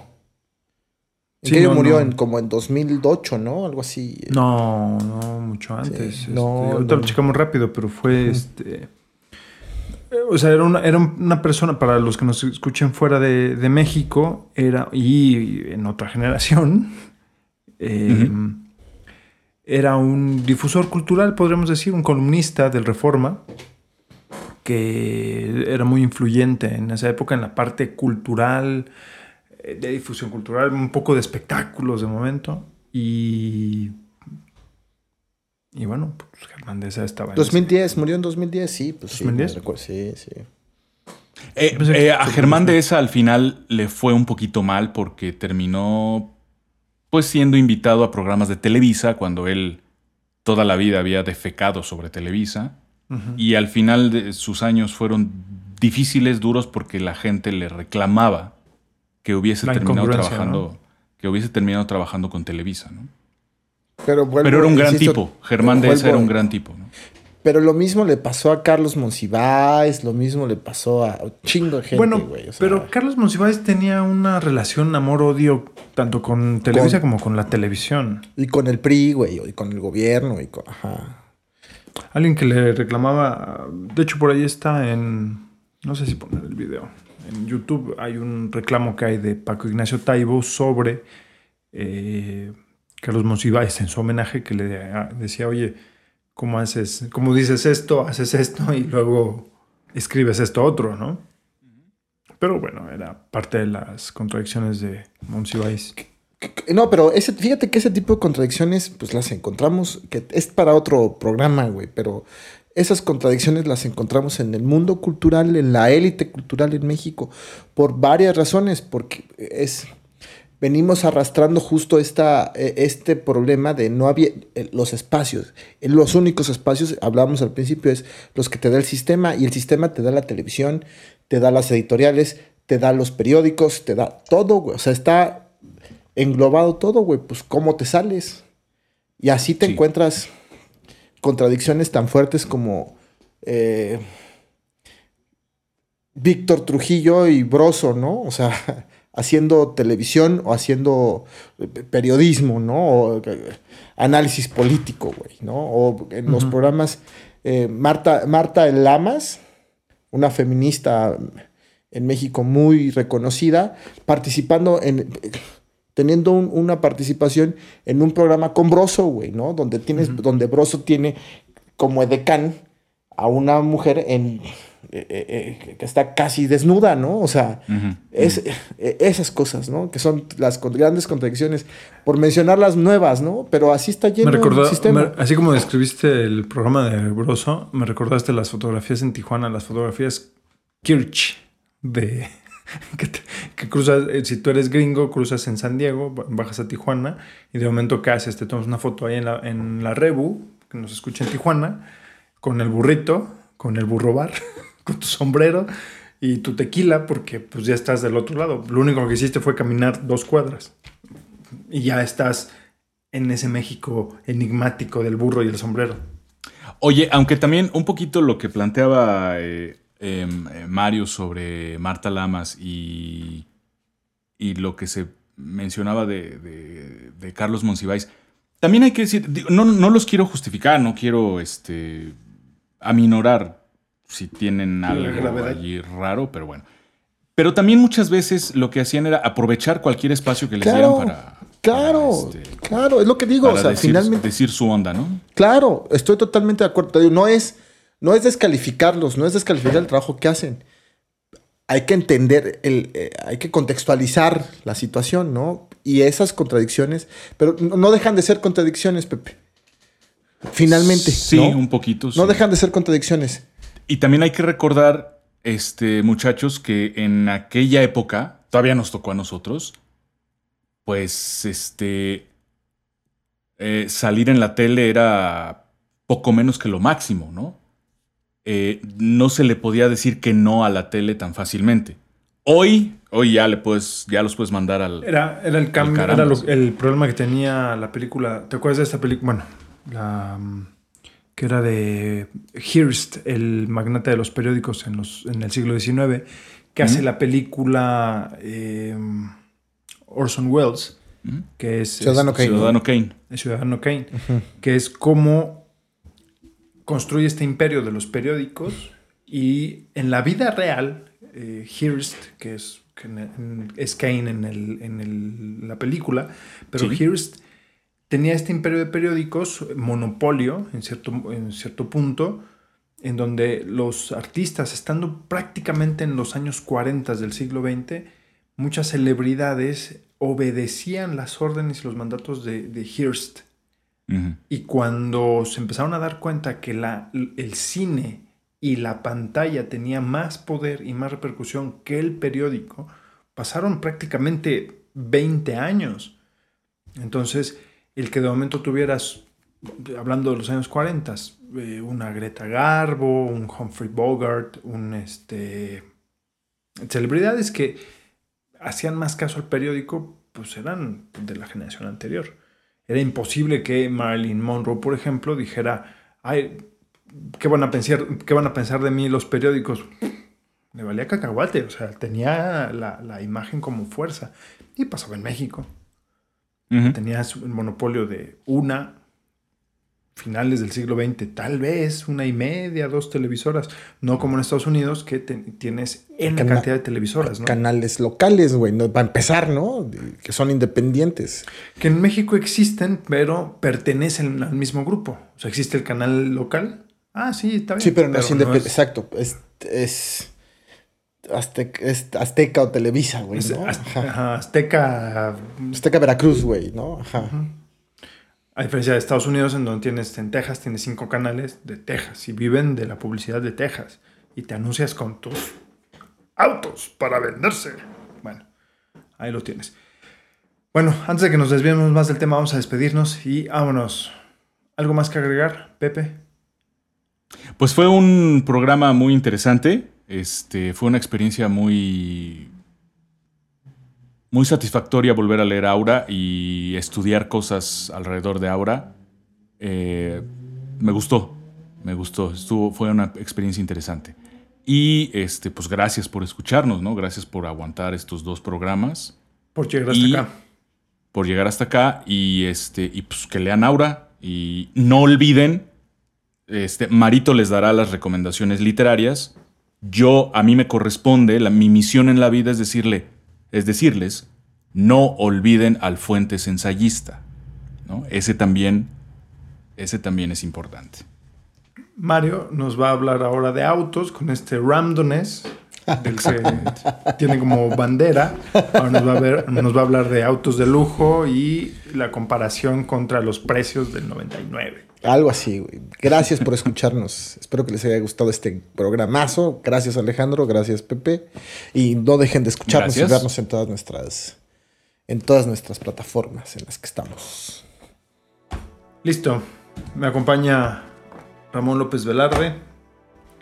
¿En Sí, no, murió? no. En, como en 2008, ¿no? Algo así. No, no, mucho antes. este, no, ahorita no. lo checamos rápido, pero fue este. Eh, O sea, era una, era una persona, para los que nos escuchen fuera de, de México, era, y en otra generación, (laughs) eh, era un difusor cultural, podríamos decir, un columnista del Reforma, que era muy influyente en esa época en la parte cultural, eh, de difusión cultural, un poco de espectáculos de momento. Y, y bueno, pues Germán estaba en 2010, murió en 2010, sí, pues sí. 2010. me recuerdo, Sí, sí. Eh, eh, a Germán de esa al final le fue un poquito mal porque terminó pues siendo invitado a programas de Televisa cuando él toda la vida había defecado sobre Televisa y al final de sus años fueron difíciles, duros porque la gente le reclamaba que hubiese La terminado trabajando que hubiese terminado trabajando con Televisa, ¿no? Pero, vuelvo, Pero era un gran insisto, tipo, Germán de era un gran tipo, ¿no? Pero lo mismo le pasó a Carlos Monsiváis, lo mismo le pasó a un chingo de gente, bueno, o sea, pero Carlos Monsiváis tenía una relación amor-odio tanto con Televisa Con- como con la televisión. Y con el PRI, güey, y con el gobierno, y con... Ajá. Alguien que le reclamaba, de hecho por ahí está en, no sé si poner el video, en YouTube hay un reclamo que hay de Paco Ignacio Taibo sobre eh, Carlos Monsiváis en su homenaje que le de- decía, oye, ¿cómo haces, cómo dices esto, haces esto y luego escribes esto otro, ¿no? Pero bueno, era parte de las contradicciones de Monsiváis. No, pero ese, fíjate que ese tipo de contradicciones, pues las encontramos, que es para otro programa, güey, pero esas contradicciones las encontramos en el mundo cultural, en la élite cultural en México, por varias razones, porque es, venimos arrastrando justo esta, eh, este problema de no había eh, los espacios, Eh, los únicos espacios, hablamos al principio, es los que te da el sistema, y el sistema te da la televisión, te da las editoriales, te da los periódicos, te da todo, güey, o sea, está englobado todo, güey, pues cómo te sales. Y así te Sí. encuentras contradicciones tan fuertes como eh, Víctor Trujillo y Broso, ¿no? O sea, haciendo televisión o haciendo eh, periodismo, ¿no? O eh, análisis político, güey, ¿no? O en los programas eh, Marta, Marta Lamas, una feminista en México muy reconocida, participando en teniendo un- una participación en un programa con Broso, güey, ¿no? Donde tienes, donde Broso tiene como edecán a una mujer en eh, eh, eh, que está casi desnuda, ¿no? O sea, es, eh, esas cosas, ¿no? Que son las grandes contradicciones, por mencionar las nuevas, ¿no? Pero así está lleno Me recordó, el sistema. me- así como describiste el programa de Broso, me recordaste las fotografías en Tijuana, las fotografías Kirch de (laughs) que, te- que cruzas, si tú eres gringo, cruzas en San Diego, ba- bajas a Tijuana y de momento ¿qué haces? Te tomas una foto ahí en la, en la Rebu, que nos escucha en Tijuana, con el burrito, con el burro bar, (laughs) con tu sombrero y tu tequila, porque pues ya estás del otro lado. Lo único que hiciste fue caminar dos cuadras y ya estás en ese México enigmático del burro y el sombrero. Oye, aunque también un poquito lo que planteaba eh, em, eh, Mario sobre Marta Lamas y, y lo que se mencionaba de, de- Carlos Monsiváis, también hay que decir, no, no los quiero justificar, no quiero este, aminorar si tienen algo allí raro, pero bueno. Pero también muchas veces lo que hacían era aprovechar cualquier espacio que les Claro, dieran para... claro, para, este, claro, es lo que digo, o sea, decir, finalmente decir su onda, ¿no? Claro, estoy totalmente de acuerdo. No es, no es descalificarlos, no es descalificar el trabajo que hacen. Hay que entender, el, eh, hay que contextualizar la situación, ¿no? Y esas contradicciones, pero no, no dejan de ser contradicciones, Pepe. Finalmente, Sí, ¿no? un poquito. No sí. dejan de ser contradicciones. Y también hay que recordar, este, muchachos, que en aquella época, todavía nos tocó a nosotros, pues, este, eh, salir en la tele era poco menos que lo máximo, ¿no? Eh, no se le podía decir que no a la tele tan fácilmente. Hoy, hoy ya le puedes, ya los puedes mandar al. Era, era el cambio, era lo- el problema que tenía la película. ¿Te acuerdas de esta película? Bueno, la mm, que era de Hearst, el magnate de los periódicos en, los, en el siglo XIX, que hace la película eh, Orson Welles, ¿Mm? que es Ciudadano es- Kane. Ciudadano Kane. Ciudadano Kane, que es cómo construye este imperio de los periódicos y en la vida real, eh, Hearst, que es, que en- en- es Kane en, el, en el- la película, pero Sí. Hearst tenía este imperio de periódicos, monopolio en cierto, en cierto punto, en donde los artistas, estando prácticamente en los años 40 del siglo XX, muchas celebridades obedecían las órdenes y los mandatos de, de Hearst. Y cuando se empezaron a dar cuenta que la, el cine y la pantalla tenía más poder y más repercusión que el periódico, pasaron prácticamente 20 años. Entonces, el que de momento tuvieras, hablando de los años 40, eh, una Greta Garbo, un Humphrey Bogart, un este celebridades que hacían más caso al periódico, pues eran de la generación anterior. Era imposible que Marilyn Monroe, por ejemplo, dijera, ay, ¿qué van a pensar, qué van a pensar de mí los periódicos? Le valía cacahuate, o sea, tenía la, la imagen como fuerza. Y pasaba en México. Tenías el monopolio de una, finales del siglo XX, tal vez una y media, dos televisoras. No como en Estados Unidos, que te- tienes en la cantidad de televisoras, ¿no? Canales locales, güey, ¿no? para empezar, ¿no? Que son independientes. Que en México existen, pero pertenecen al mismo grupo. O sea, existe el canal local. Ah, sí, está bien. Sí, pero no es independiente. es- Exacto. Es, es, Aztec- es Azteca o Televisa, güey, ¿no? Ajá. Azteca. Azteca Veracruz, güey, ¿no? Ajá. A diferencia de Estados Unidos, en donde tienes en Texas, tienes cinco canales de Texas y viven de la publicidad de Texas. Y te anuncias con tus autos para venderse. Bueno, ahí lo tienes. Bueno, antes de que nos desviemos más del tema, vamos a despedirnos y vámonos. ¿Algo más que agregar, Pepe? Pues fue un programa muy interesante. Este, fue una experiencia muy, muy satisfactoria volver a leer Aura y estudiar cosas alrededor de Aura. Eh, me gustó, me gustó. Estuvo, fue una experiencia interesante. Y este, pues gracias por escucharnos, ¿no? Gracias por aguantar estos dos programas, Por llegar hasta Y- acá. por llegar hasta acá y este, y pues que lean Aura. Y no olviden este, Marito les dará las recomendaciones literarias. Yo, a mí me corresponde, la, mi misión en la vida es decirle, es decirles, no olviden al Fuentes ensayista. ¿no? Ese también, ese también es importante. Mario nos va a hablar ahora de autos con este Ramdones, del que (laughs) tiene como bandera. Ahora nos va, a ver- nos va a hablar de autos de lujo y la comparación contra los precios del 99. Algo así, güey. Gracias por escucharnos. Espero que les haya gustado este programazo. Gracias, Alejandro. Gracias, Pepe. Y no dejen de escucharnos Gracias. y vernos en todas nuestras en todas nuestras plataformas en las que estamos. Listo. Me acompaña Ramón López Velarde,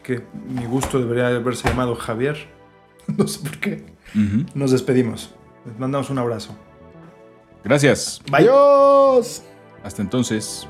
que mi gusto debería haberse llamado Javier. (laughs) No sé por qué. Nos despedimos. Les mandamos un abrazo. Gracias. Bye. Adiós. Hasta entonces.